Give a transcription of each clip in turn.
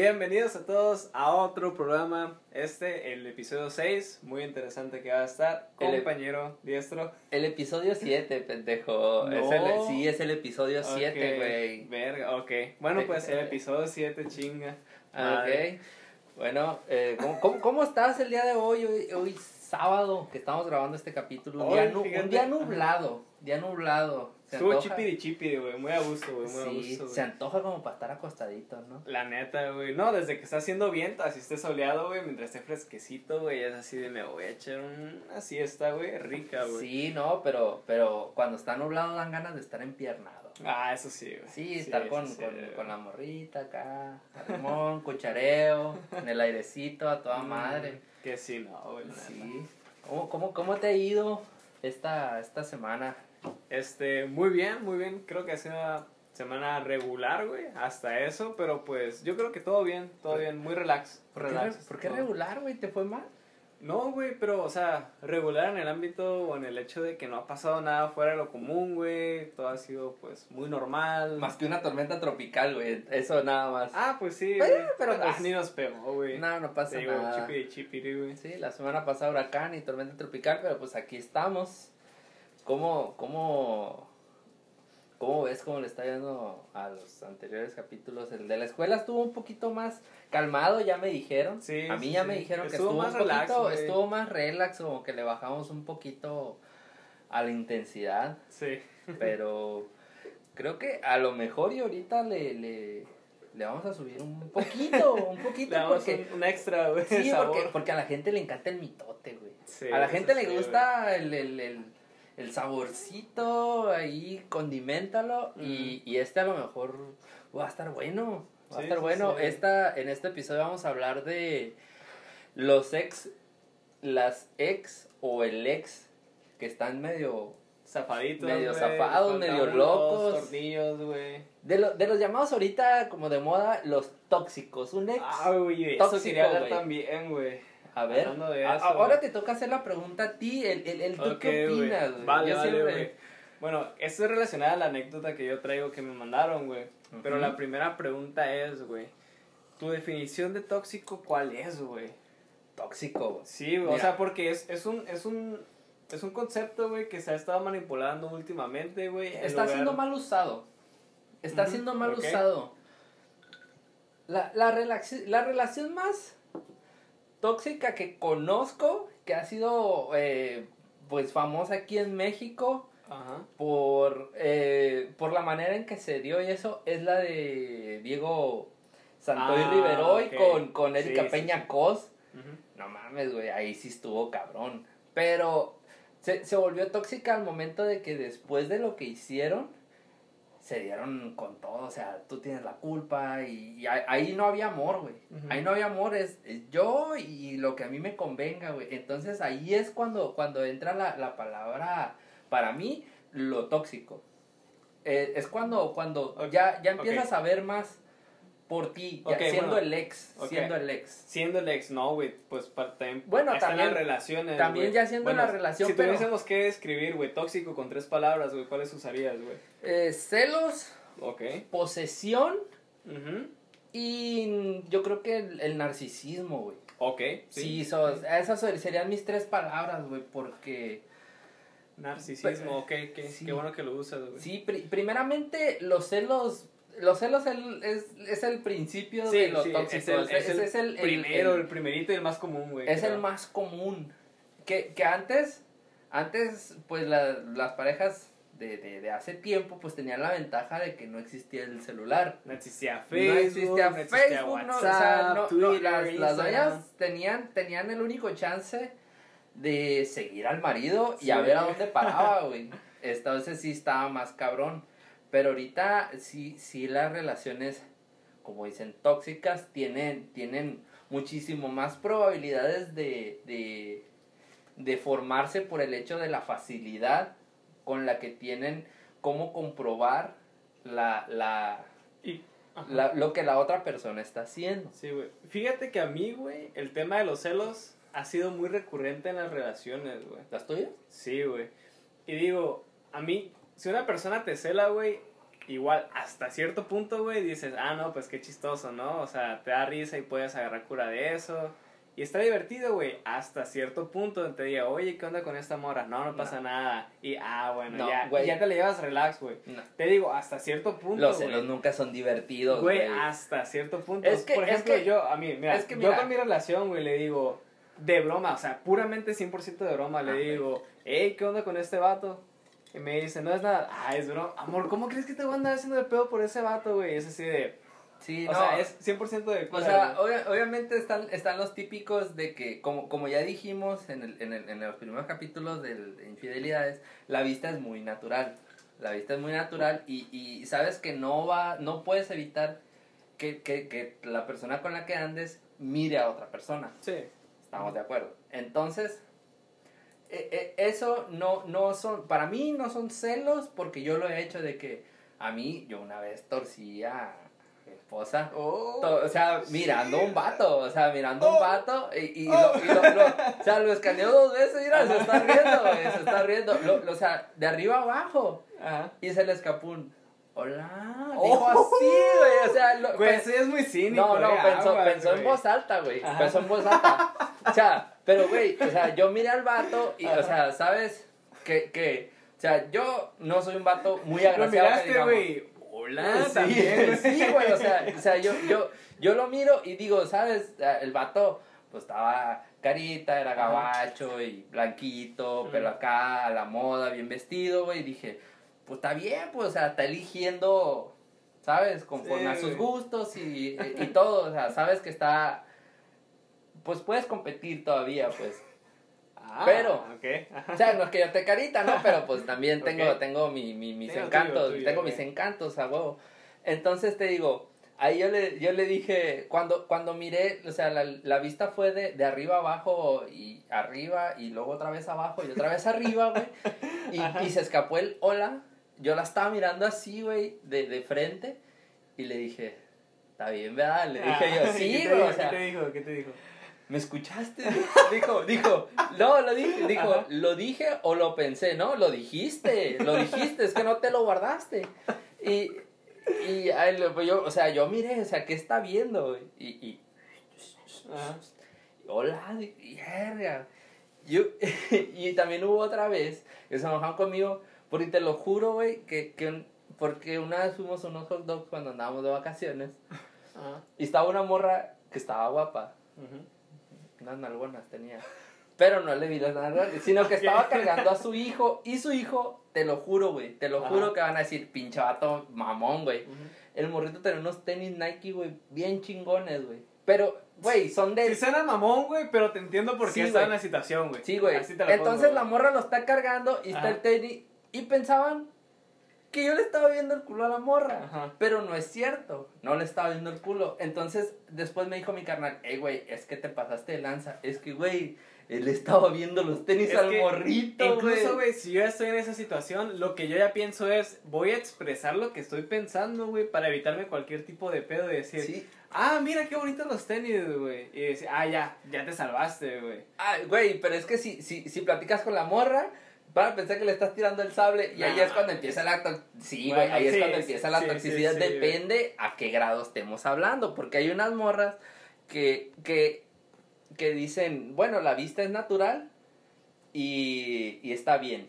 Bienvenidos a todos a otro programa. Este, el episodio 6, muy interesante que va a estar. El- Compañero diestro. El episodio 7, pendejo. No. Es el- sí, es el episodio 7, Ok, güey. Verga, ok. Bueno, pues el eh. episodio 7, chinga. Madre. ok. Bueno, eh, ¿cómo, cómo, cómo estás el día de hoy? Hoy, hoy sábado, que estamos grabando este capítulo. Un, Hoy, día, nu- un día nublado. Día nublado. Se Estuvo chipiri chipiri, güey. Muy a gusto, güey. Muy a Sí, se antoja como para estar acostadito, ¿no? La neta, güey. No, desde que está haciendo viento, así esté soleado, güey. Mientras esté fresquecito, güey. Es así de me voy a echar una siesta, güey. Rica, güey. Sí, no, pero, pero cuando está nublado dan ganas de estar empiernado. Ah, eso sí, güey. Sí, estar con, sí, con, con la morrita acá, limón, cuchareo, en el airecito a toda Mm, madre. Que sí, no, güey. Sí. ¿Cómo, cómo, cómo te ha ido esta, esta semana? Este, muy bien, muy bien. Creo que ha sido una semana regular, güey. Hasta eso, pero pues yo creo que todo bien, todo bien. Muy relax. ¿Por qué, relax. re- por qué regular, güey? ¿Te fue mal? No, güey, pero, o sea, regular en el ámbito o en el hecho de que no ha pasado nada fuera de lo común, güey. Todo ha sido, pues, muy normal. Más que una tormenta tropical, güey. Eso nada más. Ah, pues sí, güey. pero Ah, pues- ni nos pegó, güey. no, no pasa Te digo, nada. chipiri, chipiri, güey. Sí, la semana pasada huracán y tormenta tropical, pero pues aquí estamos. ¿Cómo, cómo, cómo ves cómo le está yendo a los anteriores capítulos? El de la escuela estuvo un poquito más calmado, ya me dijeron. Sí, a mí sí, ya sí. me dijeron que Estuvo más un relax, poquito, estuvo más relax, como que le bajamos un poquito a la intensidad, Sí. pero creo que a lo mejor y ahorita le, le, le vamos a subir un poquito, un poquito, Le porque... un, un extra, güey. Sí, sabor. porque, porque a la gente le encanta el mitote, güey. Sí, a la gente le gusta el, el, el, el saborcito, ahí condimentalo. Y, y este a lo mejor va a estar bueno. Va a estar sí, bueno. sí. Esta, en este episodio vamos a hablar de los ex, las ex o el ex que están medio... Zafaditos, Medio güey, zafados, medio locos. tornillos, güey. De, lo- de los llamados ahorita como de moda, los tóxicos. Un ex... Ah, güey, eso quería hablar también, güey. A ver, Hablando de a- eso, ahora te toca hacer la pregunta a ti, el, el, el tú qué opinas, güey. Vale, Yo vale, siempre- güey. Bueno, esto es relacionado a la anécdota que yo traigo que me mandaron, güey. Pero la primera pregunta es, güey. ¿Tu definición de tóxico cuál es, güey? Tóxico, güey. Sí, güey, o sea, porque es, es un, es un, es un concepto, güey, que se ha estado manipulando últimamente, güey. Está lugar- siendo mal usado. Está siendo mal usado. La, la, la relación más tóxica que conozco, que ha sido eh, pues famosa aquí en México Ajá. por, eh, por la manera en que se dio y eso, es la de Diego Santoy Ah, Riveroy con, con Erika Sí, Peña sí. Cos. No mames, güey, ahí sí estuvo cabrón. Pero se, se volvió tóxica al momento de que después de lo que hicieron, se dieron con todo. O sea, tú tienes la culpa y, y ahí, no había amor, güey. Ahí no había amor, es, es yo y lo que a mí me convenga, güey. Entonces ahí es cuando, cuando entra la, la palabra, para mí, lo tóxico. Eh, es cuando, cuando ya, ya empiezas a ver más por ti, ya siendo bueno. el ex, siendo el ex. Siendo el ex, no, güey, pues para también. Bueno, también- las relaciones. también ya siendo Bueno, la relación, Si pero- tuviésemos que describir, güey, tóxico con tres palabras, güey, ¿cuáles usarías, güey? Eh, celos, Ok. posesión Ujú. y yo creo que el, el narcisismo, güey. Ok. Sí, so- esas serían mis tres palabras, güey, porque... Narcisismo, ok, Sí. qué bueno que lo usas, güey. Sí, pri- primeramente los celos... Los celos el- es, es el principio Sí, de lo sí, tóxico. es el, es primero, el- el, primerito y el más común, güey. es el más común. Que, que antes, antes, pues la- las parejas de, de, de hace tiempo, pues tenían la ventaja de que no existía el celular. No existía no Facebook, existía no existía Facebook, no, o sea, WhatsApp, no- no, Twitter, las, las doñas tenían, tenían el único chance de seguir al marido y a ver a dónde paraba, güey. Entonces sí estaba más cabrón. Pero ahorita sí, sí las relaciones, como dicen, tóxicas, tienen, tienen muchísimo más probabilidades de, de, de formarse por el hecho de la facilidad con la que tienen cómo comprobar la, la, Y, ajá. la- lo que la otra persona está haciendo. Sí, güey. Fíjate que a mí, güey, el tema de los celos ha sido muy recurrente en las relaciones, güey. ¿Las tuyas? Sí, güey. Y digo, a mí, si una persona te cela, güey, igual hasta cierto punto, güey, dices, ah, no, pues qué chistoso, ¿no? O sea, te da risa y puedes agarrar cura de eso. Y está divertido, güey, hasta cierto punto donde te diga, oye, ¿qué onda con esta mora? No, no pasa nada. Y, ah, bueno, No, ya, ya te le llevas relax, güey. No. Te digo, hasta cierto punto, Los celos nunca son divertidos, Güey, hasta cierto punto. Es que- Por es ejemplo, que- yo, a mí, mira, es que yo con mi relación, güey, le digo, de broma, o sea, puramente 100% de broma, le Ah, digo, hey, ¿qué onda con este vato? Y me dice, no es nada, ah, es broma. Amor, ¿cómo crees que te voy a andar haciendo de pedo por ese vato, güey? Es así de, Sí, o no. sea, es 100% de O sea, obviamente están, están los típicos de que, como, como ya dijimos en, el, en, el, en los primeros capítulos de Infidelidades, la vista es muy natural. La vista es muy natural y, y sabes que no va, no puedes evitar que, que, que la persona con la que andes mire a otra persona. Sí. Estamos de acuerdo. Entonces, eh, eh, eso no, no son, para mí no son celos porque yo lo he hecho de que a mí, yo una vez torcí a mi esposa. Oh. O sea, mirando un vato, o sea, mirando un Oh. vato y, y, lo, y lo- lo- o sea, lo escaneó dos veces, mira, se está riendo, güey, se está riendo, lo, lo- o sea, de arriba abajo, Ajá. y se le escapó un, hola, Oh. dijo así, güey, o sea, lo, eso ya es muy cínico, no, no, eh, pensó, pensó en voz alta, güey, pensó en voz alta, o sea, pero, güey, o sea, yo miré al vato y, o sea, ¿sabes? Que, que, o sea, yo no soy un vato muy Lo agraciado, que miraste, güey. Hola, Sí, también, güey. sí, güey, o sea, o sea yo, yo, yo lo miro y digo, ¿sabes? El vato, pues estaba carita, era gabacho y blanquito, pero acá a la moda, bien vestido, güey, y dije, pues está bien, pues, o sea, está eligiendo, ¿sabes? Conforme Sí, a sus gustos y, y todo, o sea, sabes que está, pues puedes competir todavía, pues. Ah, Pero-. O sea, no es que yo te carita, ¿no? Pero pues también tengo, tengo mi, mi- mis Tengo encantos, tuyo, tuyo, tengo mis encantos a huevo. Entonces te digo, ahí yo le, yo le dije, cuando, cuando miré, o sea, la, la vista fue de, de arriba abajo y arriba y luego otra vez abajo y otra vez arriba, güey. Y, y se escapó el hola. Yo la estaba mirando así, güey, de, de frente y le dije, está bien, ¿verdad? Le dije Ah, yo, ¿qué sí, güey, ¿Qué te dijo? ¿Qué te dijo? ¿Me escuchaste? Dijo, dijo, no, lo dije, dijo, Ajá. lo dije o lo pensé, no, lo dijiste, lo dijiste, es que no te lo guardaste. Y, y lo- yo, o sea, yo miré, o sea, ¿qué está viendo? Y, y Ajá. hola, di- y verga. Yo, y también hubo otra vez que se enojaron conmigo, porque te lo juro, güey, que, que porque una vez fuimos a unos hot dogs cuando andábamos de vacaciones, Ajá. y estaba una morra que estaba guapa, Ujú. Unas nalgonas tenía. Pero no le vi las nalgonas, sino que estaba cargando a su hijo. Y su hijo, te lo juro, güey. Te lo Ajá. juro que van a decir, pinche vato mamón, güey. El morrito tenía unos tenis Nike, güey, bien chingones, güey. Pero, güey, son de. Sí suena mamón, güey, pero te entiendo por qué Sí, está en la situación, güey. Sí, güey. Entonces pongo, la morra lo está cargando y está el tenis. Y pensaban que yo le estaba viendo el culo a la morra. Ajá. Pero no es cierto. No le estaba viendo el culo. Entonces, después me dijo mi carnal, hey, güey, es que te pasaste de lanza. Es que, güey, él estaba viendo los tenis Es al que morrito, Incluso, güey. si yo ya estoy en esa situación, lo que yo ya pienso es, voy a expresar lo que estoy pensando, güey, para evitarme cualquier tipo de pedo y decir, Sí. ah, mira qué bonitos los tenis, güey. Y decir, ah, ya, ya te salvaste, güey. Ah, güey, pero es que si, si, si platicas con la morra, van a pensar que le estás tirando el sable y ahí Nah. es cuando empieza la Sí, Bueno, ahí es sí, cuando sí, empieza la sí, toxicidad. sí. Depende a qué grado estemos hablando, porque hay unas morras que, que, que dicen, bueno, la vista es natural y, y está bien.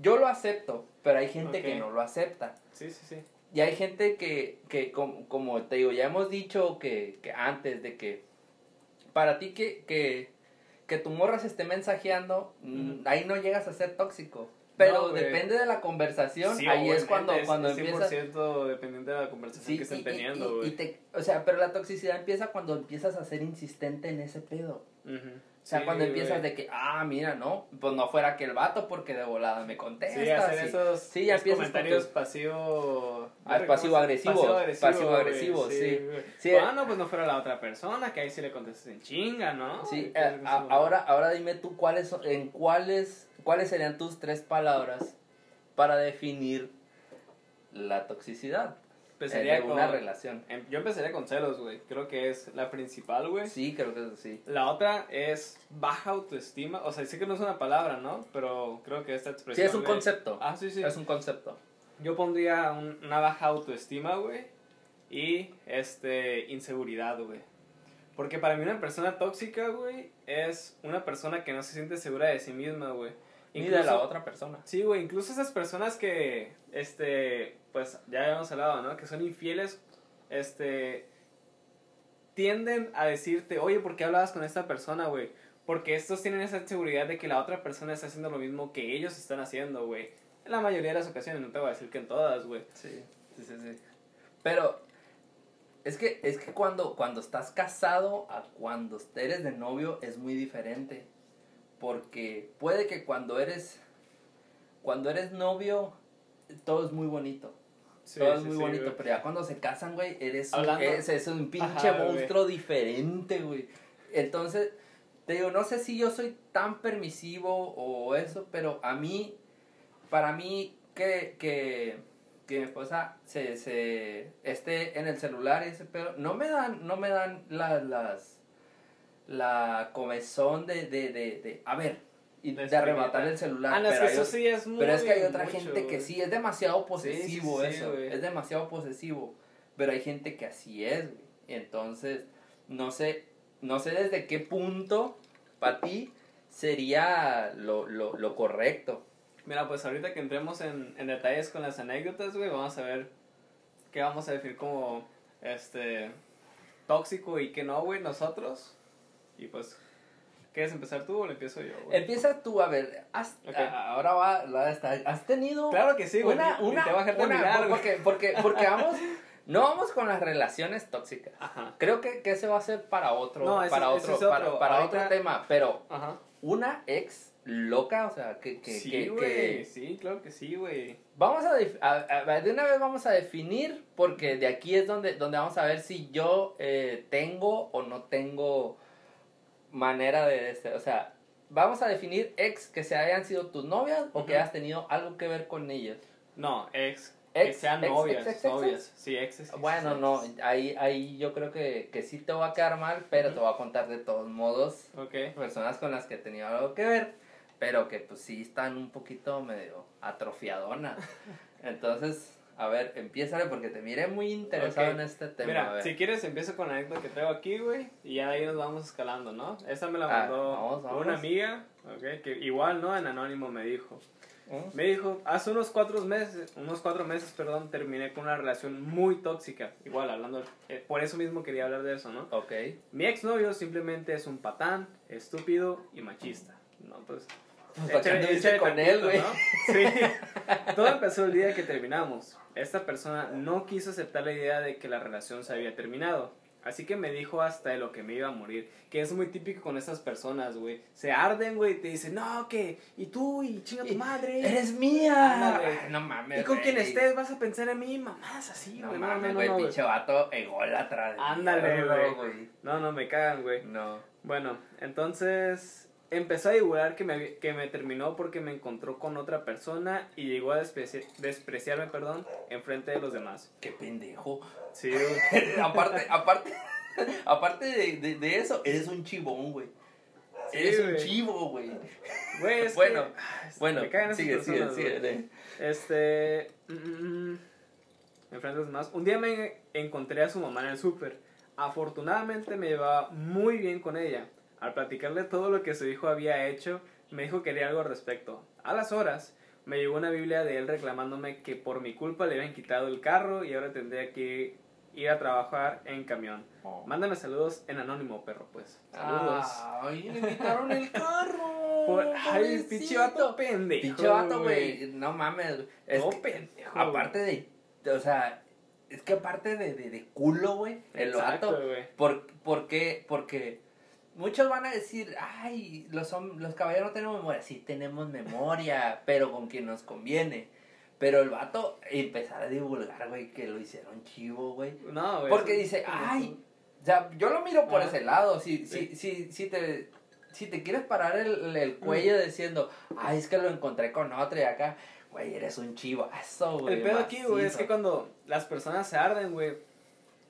Yo lo acepto, pero hay gente que no lo acepta. Sí, sí, sí. Y hay gente que, que como, como te digo, ya hemos dicho que, que antes de que para ti que, que, que tu morra se esté mensajeando, mm, ahí no llegas a ser tóxico. Pero No, depende de la conversación, Sí, ahí es cuando, es- cuando es empiezas... 100% dependiente de la conversación Sí, que estén y- teniendo, y- te- o sea, pero la toxicidad empieza cuando empiezas a ser insistente en ese pedo. Sea, Sí, cuando empiezas güey. de que, ah, mira, no, pues no fuera que el vato porque de volada me contesta. Sí, hacer esos, sí, ya esos con comentarios pasivo... Ah, Pasivo-agresivo, pasivo-agresivos, güey, sí. Sí. Ah, no, pues no fuera la otra persona, que ahí sí le contestas en chinga, ¿no? Sí, eh, a- ahora, ahora dime tú cuáles son- en cuáles, cuáles serían tus tres palabras para definir la toxicidad Empezaría una con- relación. em- Yo empezaría con celos, güey. Creo que es la principal, güey. Sí, creo que sí. La otra es baja autoestima. O sea, sé que no es una palabra, ¿no? Pero creo que esta Sí, expresión... es un concepto. Ah, sí, sí. Es un concepto. yo pondría un- una baja autoestima, güey, y este inseguridad, güey. Porque para mí una persona tóxica, güey, es una persona que no se siente segura de sí misma, güey. Ni de la Incluso- otra persona. Sí, güey, incluso esas personas que, este, pues ya habíamos hablado, ¿no? Que son infieles, este, tienden a decirte, oye, ¿por qué hablabas con esta persona, güey? Porque estos tienen esa seguridad de que la otra persona está haciendo lo mismo que ellos están haciendo, güey. En la mayoría de las ocasiones, no te voy a decir que en todas, güey. Sí, sí, sí, sí. Pero es que, es que cuando, cuando estás casado a cuando eres de novio es muy diferente. Porque puede que cuando eres, cuando eres novio, todo es muy bonito. Sí, todo es sí, muy sí, bonito, güey. pero ya cuando se casan, güey, eres un, Hablando- es, es un pinche Ajá, güey. monstruo diferente, güey. Entonces, te digo, no sé si yo soy tan permisivo o eso, pero a mí, para mí, que, que, que mi esposa se, se esté en el celular y ese pedo, no me dan, no me dan las, las, la comezón de, de, de, de, a ver, y De arrebatar el celular. Ah, no, es pero que hay eso sí es muy pero es que hay otra mucho, gente que sí, es demasiado posesivo sí, sí, eso, es demasiado posesivo, pero hay gente que así es, güey. Entonces, no sé, no sé desde qué punto para ti sería lo, lo, lo correcto. Mira, pues ahorita que entremos en, en detalles con las anécdotas, güey, vamos a ver qué vamos a definir como, este, tóxico y qué no, güey, nosotros. Y pues, ¿quieres empezar tú o lo empiezo yo, güey? Empieza tú, a ver, has, Ok. a- ahora va, la esta- has tenido Claro que sí, güey, una, una, te voy a dejar una- terminar, güey. porque, porque, porque vamos, no vamos con las relaciones tóxicas. Ajá. Creo que, que ese va a ser para otro, No, ese- para otro, es para, otro. para Ahorita- otro tema, pero Ajá. una ex loca, o sea, que, que, sí, que, güey, que- sí, claro que sí, güey. vamos a, a- a- de una vez vamos a definir, porque de aquí es donde, donde vamos a ver si yo eh, tengo manera de, este, o sea, vamos a definir ex que se hayan sido tus novias o que Ujú. hayas tenido algo que ver con ellas. No, ex, que Ex, sean ex, novias, ex, ex, ex, novias. Sí, exes. Bueno, no, ahí, ahí yo creo que, que sí te va a quedar mal, pero te voy a contar de todos modos Ok. personas con las que he tenido algo que ver, pero que pues sí están un poquito medio atrofiadonas. Entonces, a ver, empiézale porque te miré muy interesado en este tema. a Mira, ver. si quieres empiezo con la anécdota que traigo aquí, güey, y ya de ahí nos vamos escalando, ¿no? Esta me la Ah, mandó vamos, vamos. una amiga, ok, que igual, ¿no? En anónimo me dijo. Me dijo, hace unos cuatro meses, unos cuatro meses, perdón, terminé con una relación muy tóxica. Igual, hablando, eh, por eso mismo quería hablar de eso, ¿no? Ok. Mi exnovio simplemente es un patán, estúpido y machista. No, pues... Pues, ¿para qué échale- échale con él, güey? ¿no? Sí. Todo empezó el día que terminamos. Esta persona no quiso aceptar la idea de que la relación se había terminado. Así que me dijo hasta de lo que me iba a morir. Que es muy típico con estas personas, güey. Se arden, güey, y te dicen, no, que, y tú, y chinga tu madre. ¡Eres mía! Ay, no mames. y con quien güey. estés vas a pensar en mí, mamás, así, No güey. mames, no, güey, no, no, pinche vato ególatra. de Ándale, güey. no, no, me cagan, güey. No. Bueno, entonces empezó a divulgar que me, que me terminó porque me encontró con otra persona y llegó a despreci- despreciarme, perdón, en frente de los demás. Qué pendejo. Sí, güey. aparte, aparte, aparte de, de, de eso, eres un chivón, güey. Sí, eres un chivo, güey. Bueno, que, Bueno, me sigue, sigue, sigue. Este. mm, mm, mm, enfrente de los demás. Un día me encontré a su mamá en el súper. Afortunadamente me llevaba muy bien con ella. Al platicarle todo lo que su hijo había hecho, me dijo que haría algo al respecto. A las horas, me llegó una Biblia de él reclamándome que por mi culpa le habían quitado el carro y ahora tendría que ir a trabajar en camión. Oh. Mándame saludos en anónimo, perro, pues. Saludos. Ay, le quitaron el carro. Por- ay, pinche vato pendejo. Pinche vato, güey. No mames. güey. Es que- pendejo. aparte de, de- o sea, es que aparte de, de, de culo, güey, el vato. ¿Por, por qué? Porque muchos van a decir, ay, los, los caballeros no tenemos memoria. Sí tenemos memoria, pero con quien nos conviene. Pero el vato empezar a divulgar, güey, que lo hicieron chivo, güey. No, güey. Porque dice, ay, o sea, yo lo miro por Ajá. ese lado. Si, Sí. si, si, si, te, si te quieres parar el, el cuello diciendo, ay, es que lo encontré con otro y acá, güey, eres un chivo. Eso, güey. El pedo aquí, güey, es que cuando las personas se arden, güey,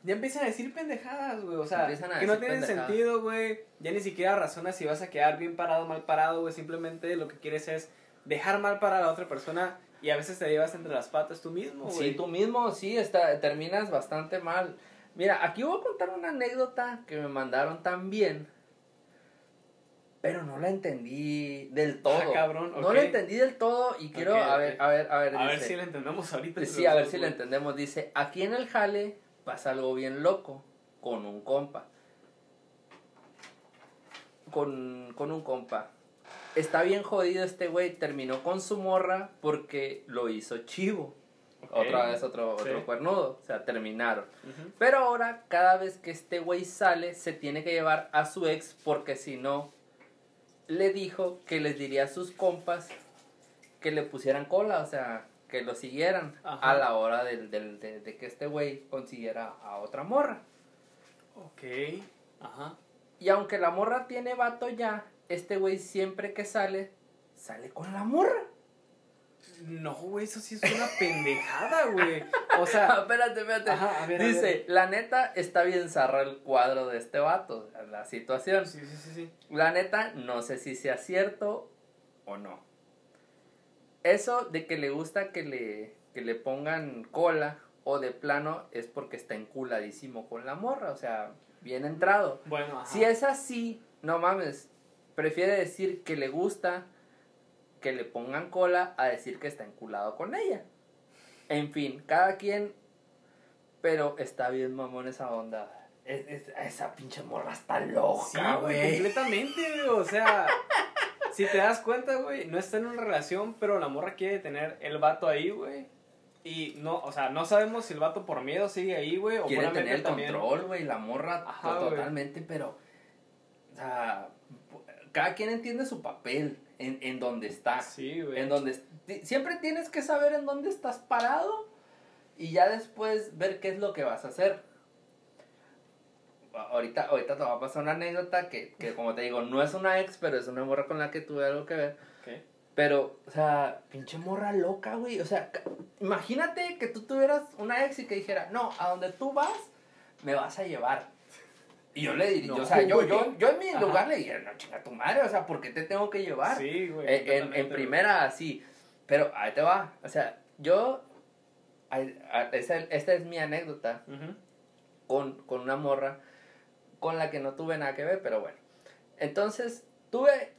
ya empiezan a decir pendejadas, güey. O sea, que no tienen pendejadas. sentido, güey. Ya ni siquiera razonas si vas a quedar bien parado o mal parado, güey. Simplemente lo que quieres es dejar mal para la otra persona Y a veces te llevas entre las patas tú mismo, güey. Sí, tú mismo, sí, está, terminas bastante mal. Mira, aquí voy a contar una anécdota que me mandaron también. Pero no la entendí del todo. Ah, cabrón, No ok. la entendí del todo y quiero, a ver, a ver, a ver. A ver si lo entendemos ahorita. Sí, a ver si lo entendemos. Dice, aquí en el jale pasa algo bien loco con un compa. Con, con un compa. Está bien jodido este güey, terminó con su morra porque lo hizo chivo. Otra vez otro, Sí. otro cuernudo. O sea, terminaron. Pero ahora, cada vez que este güey sale, se tiene que llevar a su ex porque si no, le dijo que les diría a sus compas que le pusieran cola, o sea, que lo siguieran Ajá. a la hora del, del- de, de que este güey consiguiera a otra morra. Ok. Ajá. Y aunque la morra tiene vato ya, este güey siempre que sale, sale con la morra. No, güey, eso sí es una pendejada, güey. O sea, espérate, espérate. Ajá, a ver, a Dice, ver. la neta está bien zarra el cuadro de este vato, la situación. sí, sí, sí, sí. La neta, no sé si sea cierto o no. Eso de que le gusta que le, que le pongan cola o de plano es porque está enculadísimo con la morra, o sea, bien entrado. Bueno, ajá. Si es así, no mames, prefiere decir que le gusta que le pongan cola a decir que está enculado con ella. En fin, cada quien, pero está bien mamón esa onda. Es- es- esa pinche morra está Sí, loca, güey, güey. completamente, güey. O sea, si te das cuenta, güey, no está en una relación, pero la morra quiere tener el vato ahí, güey. Y no, o sea, no sabemos si el vato por miedo sigue ahí, güey, o quiere tener el también. control, güey, la morra Ajá, totalmente, pero, o sea, cada quien entiende su papel en, en donde está. Sí, güey. En donde siempre tienes que saber en dónde estás parado y ya después ver qué es lo que vas a hacer. A- Ahorita, ahorita te va a pasar una anécdota que, que, como te digo, no es una ex, pero es una morra con la que tuve algo que ver. Ok. Pero, o sea, pinche morra loca, güey. O sea, imagínate que tú tuvieras una ex y que dijera, no, a donde tú vas, me vas a llevar. Y yo le diría, No, o sea, yo, yo, yo en mi Ajá. lugar le diría, no, chinga tu madre, o sea, ¿por qué te tengo que llevar? Sí, güey. En, en- en primera, así. Pero ahí te va. O sea, yo. ay, a- esa- esta es mi anécdota con, con una morra con la que no tuve nada que ver, pero bueno. Entonces, tuve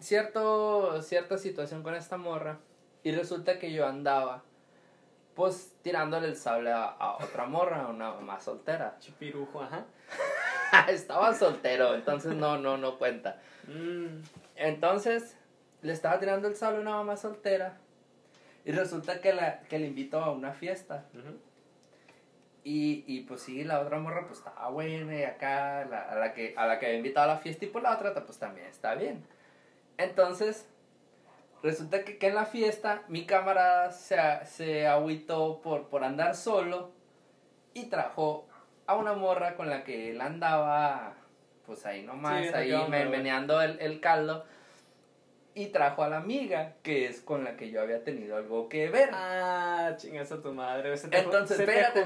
cierto, cierta situación con esta morra y resulta que yo andaba, pues, tirándole el sable a, a otra morra, a una más soltera. Chipirujo, ajá. Estaba soltero, entonces no, no, no cuenta. Mm, Entonces, le estaba tirando el sable a una mamá soltera. Y resulta que, la, que le invitó a una fiesta. ujú. Y, y pues sí, la otra morra pues estaba buena y acá, la- a, la que, a la que había invitado a la fiesta y por la otra pues también está bien. Entonces, resulta que, que en la fiesta mi camarada se, se agüitó por, por andar solo y trajo a una morra con la que él andaba pues ahí nomás, Sí, ahí me- meneando el, el caldo. Y trajo a la amiga, que es con la que yo había tenido algo que ver. Ah, chingas a tu madre. Se te- Entonces, espérate,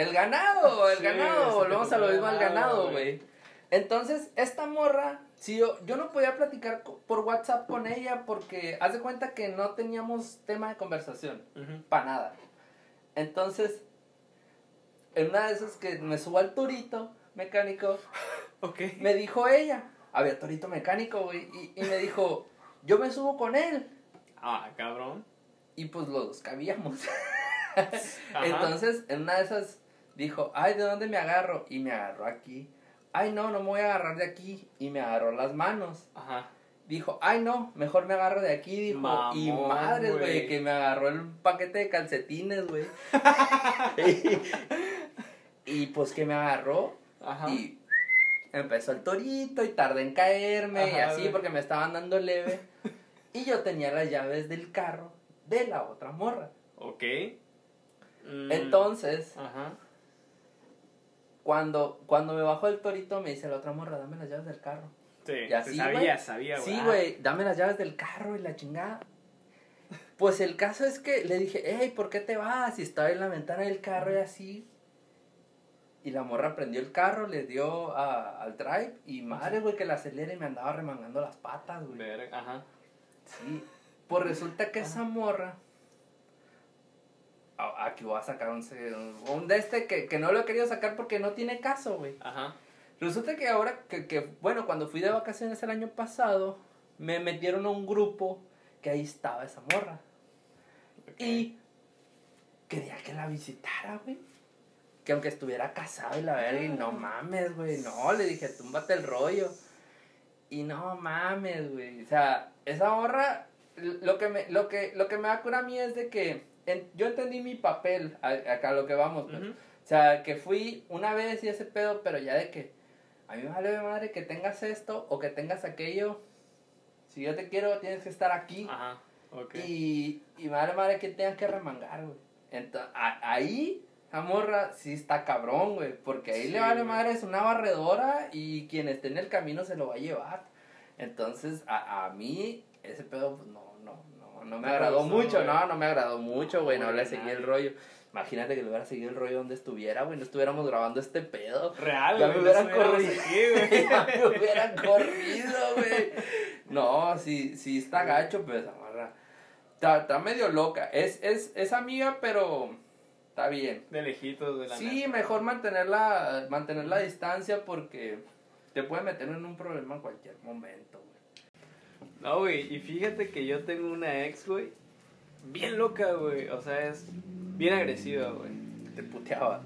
el ganado, el Sí, ganado, volvemos a lo el mismo al ganado, güey. Entonces, esta morra, si yo, yo no podía platicar por WhatsApp con ella porque haz de cuenta que no teníamos tema de conversación, Ujú. para nada. Entonces, en una de esas que me subo al turito mecánico, Ok. me dijo ella, había torito mecánico, güey, y, y me dijo, yo me subo con él. Ah, cabrón. Y pues los dos cabíamos. Entonces, en una de esas dijo, ay, ¿de dónde me agarro? Y me agarró aquí. Ay, no, no me voy a agarrar de aquí. Y me agarró las manos. Ajá. Dijo, ay, no, mejor me agarro de aquí. Dijo, y madres, güey, güey. que me agarró el paquete de calcetines, güey. y, y, pues que me agarró Ajá. y empezó el torito y tardé en caerme y así porque me estaban dando leve. y yo tenía las llaves del carro de la otra morra. Ok. Mm, Entonces, Ajá. cuando, cuando me bajó el torito, me dice la otra morra, dame las llaves del carro. Sí, Y así, sabía, sabía, güey. Sí, Ah, güey, dame las llaves del carro y la chingada. Pues el caso es que le dije, hey, ¿por qué te vas? Y estaba en la ventana del carro y así. Y la morra prendió el carro, le dio a- al drive y madre, güey, que la acelera y me andaba remangando las patas, güey. Ajá. Sí. Pues resulta que esa morra. a- Aquí voy a sacar un, un de este que, que no lo he querido sacar porque no tiene caso, güey. Ajá. Resulta que ahora, que, que, bueno, cuando fui de vacaciones el año pasado, me metieron a un grupo que ahí estaba esa morra. Y quería que la visitara, güey. Que aunque estuviera casado y la verga, y no mames, güey. No, le dije, túmbate el rollo. Y no mames, güey. O sea, esa morra, lo que me, lo que, lo que me da cura a mí es de que en- yo entendí mi papel, a- acá a lo que vamos, pues. Ujú. O sea, que fui una vez y ese pedo, pero ya de que a mí me vale madre que tengas esto o que tengas aquello. Si yo te quiero, tienes que estar aquí. Ajá. Ok. Y, y me vale madre que tengas que remangar, güey. Entonces, ahí, esa morra sí está cabrón, güey. Porque ahí Sí, le vale madre, es una barredora y quien esté en el camino se lo va a llevar. Entonces, a, a mí, ese pedo, pues, no, no, no, no me No agradó mucho, güey. no, no me agradó mucho, güey. No le seguí el rollo. Imagínate que le hubiera seguido el rollo donde estuviera, güey. No estuviéramos grabando este pedo. Real, Ya me hubieran corrido. aquí. Ya me hubieran corrido, güey. No, sí, sí está gacho, pero esa morra. Está, está medio loca. Es, es, es amiga, pero está bien. De lejitos, de la Sí, neta. mejor mantener la, mantener la distancia porque te puede meter en un problema en cualquier momento, güey. No, güey, y fíjate que yo tengo una ex, güey, bien loca, güey. O sea, es bien agresiva, güey. Te puteaba.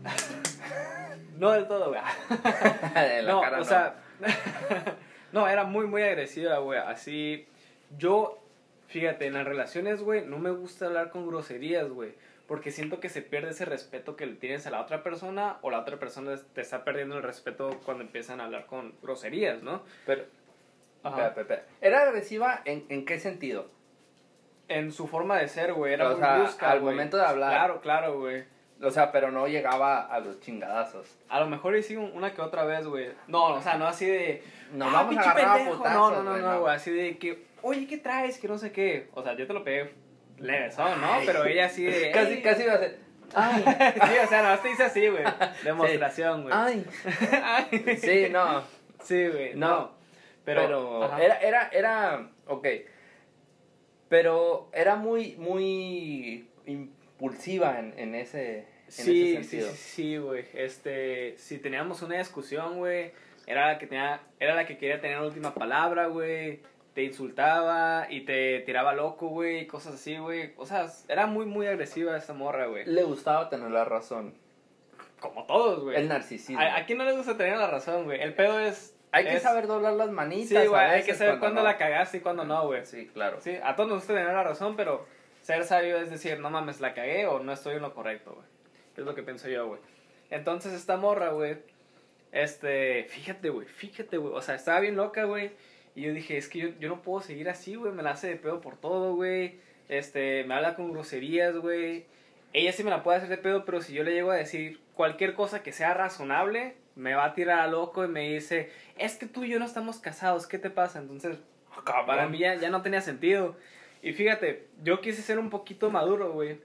No del todo, güey. La no, cara o no. sea, no, era muy, muy agresiva, güey. Así, yo, fíjate, en las relaciones, güey, no me gusta hablar con groserías, güey. Porque siento que se pierde ese respeto que le tienes a la otra persona o la otra persona te está perdiendo el respeto cuando empiezan a hablar con groserías, ¿no? Pero, Ajá. espera, espera. ¿Era agresiva en, en qué sentido? En su forma de ser, güey, era O muy sea, brusca, al güey. momento de hablar. Claro, claro, güey. O sea, pero no llegaba a los chingadazos. A lo mejor hice un- una que otra vez, güey. No, o sea, no así de. No "Ah, vamos a agarrar a pendejo". putazos, No, no, no, güey, no, no. güey. Así de que, oye, ¿qué traes? Que no sé qué. O sea, yo te lo pegué levesón, ¿no? Pero ella así de. Casi, "Ey". casi iba a ser. Ay, sí, o sea, no te dice así, güey. Demostración, güey. ay. Ay. Sí, no. Sí, güey. No. No. Pero. Pero, era, era, era, ok. Pero era muy, muy impulsiva en, en ese, en Sí, ese sí, sentido. sí, sí, güey. Este, si teníamos una discusión, güey, era la que tenía, era la que quería tener la última palabra, güey. Te insultaba y te tiraba loco, güey, cosas así, güey. O sea, era muy, muy agresiva esta morra, güey. Le gustaba tener la razón. Como todos, güey. El narcisismo. ¿A, a quién no le gusta tener la razón, güey? El pedo es... hay que saber doblar las manitas. Sí, güey, hay que saber cuándo no. la cagaste y cuándo no, güey. Sí, claro. Sí, a todos nos gusta tener la razón, pero ser sabio es decir, no mames, la cagué o no estoy en lo correcto, güey. Es lo que pienso yo, güey. Entonces esta morra, güey, este, fíjate, güey, fíjate, güey. O sea, estaba bien loca, güey. Y yo dije, es que yo, yo no puedo seguir así, güey. Me la hace de pedo por todo, güey. Este, me habla con groserías, güey. Ella sí me la puede hacer de pedo, pero si yo le llego a decir cualquier cosa que sea razonable, me va a tirar a loco y me dice, es que tú y yo no estamos casados, ¿qué te pasa? Entonces, para mí ya, ya no tenía sentido. Y fíjate, yo quise ser un poquito maduro, güey.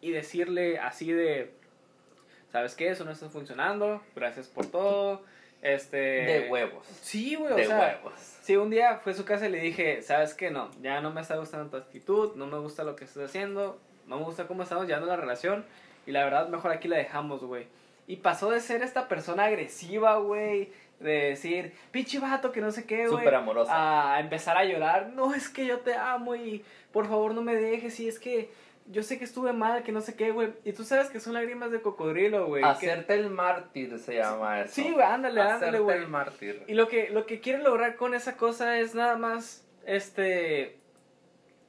Y decirle así de, ¿sabes qué? Eso no está funcionando. Gracias por todo. Este... De huevos. Sí, güey, o De sea, huevos. Sí, un día fue a su casa y le dije, ¿sabes qué? No, ya no me está gustando tu actitud, no me gusta lo que estás haciendo, no me gusta cómo estamos llevando la relación y la verdad mejor aquí la dejamos, güey. Y pasó de ser esta persona agresiva, güey, de decir, pinche vato, que no sé qué, güey. Súper amorosa. A empezar a llorar, no, es que yo te amo y por favor no me dejes y es que yo sé que estuve mal, que no sé qué, güey. Y tú sabes que son lágrimas de cocodrilo, güey. que- Hacerte el mártir se llama eso. Sí, güey, ándale, Hacerte ándale, güey. el mártir. Y lo que, lo que quiere lograr con esa cosa es nada más, este,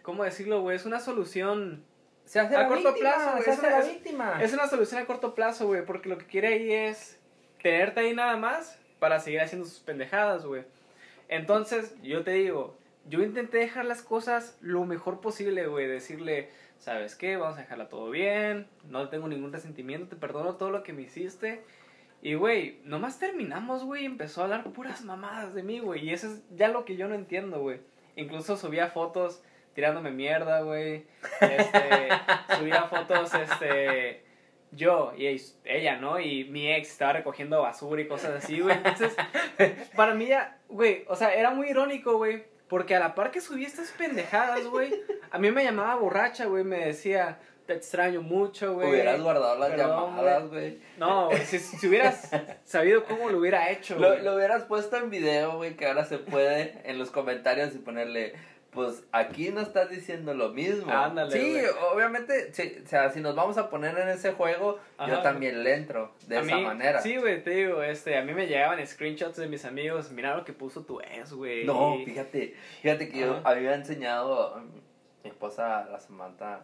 ¿cómo decirlo, güey? Es una solución, Se hace a la corto víctima, plazo, güey, se es hace una- la es- víctima. es una solución a corto plazo, güey, porque lo que quiere ahí es tenerte ahí nada más para seguir haciendo sus pendejadas, güey. Entonces, yo te digo, yo intenté dejar las cosas lo mejor posible, güey, decirle, ¿sabes qué? Vamos a dejarla todo bien, no tengo ningún resentimiento, te perdono todo lo que me hiciste. Y, güey, nomás terminamos, güey, empezó a hablar puras mamadas de mí, güey. Y eso es ya lo que yo no entiendo, güey. Incluso subía fotos tirándome mierda, güey. Este, subía fotos, este, yo y ella, ¿no? Y mi ex estaba recogiendo basura y cosas así, güey. Entonces, para mí ya, güey, o sea, era muy irónico, güey. Porque a la par que subí estas pendejadas, güey, a mí me llamaba borracha, güey, me decía, te extraño mucho, güey. Hubieras guardado las Perdón, llamadas, güey. No, si, si hubieras sabido cómo lo hubiera hecho, Lo, güey. lo hubieras puesto en video, güey, que ahora se puede en los comentarios y ponerle, pues aquí no estás diciendo lo mismo. Ándale, Sí, obviamente, sí, o sea, si nos vamos a poner en ese juego, yo también le entro de A esa mí- manera. Sí, güey, te digo, este, a mí me llegaban screenshots de mis amigos, mira lo que puso tu ex, güey. No, fíjate, fíjate que yo había enseñado a mi esposa, la Samantha,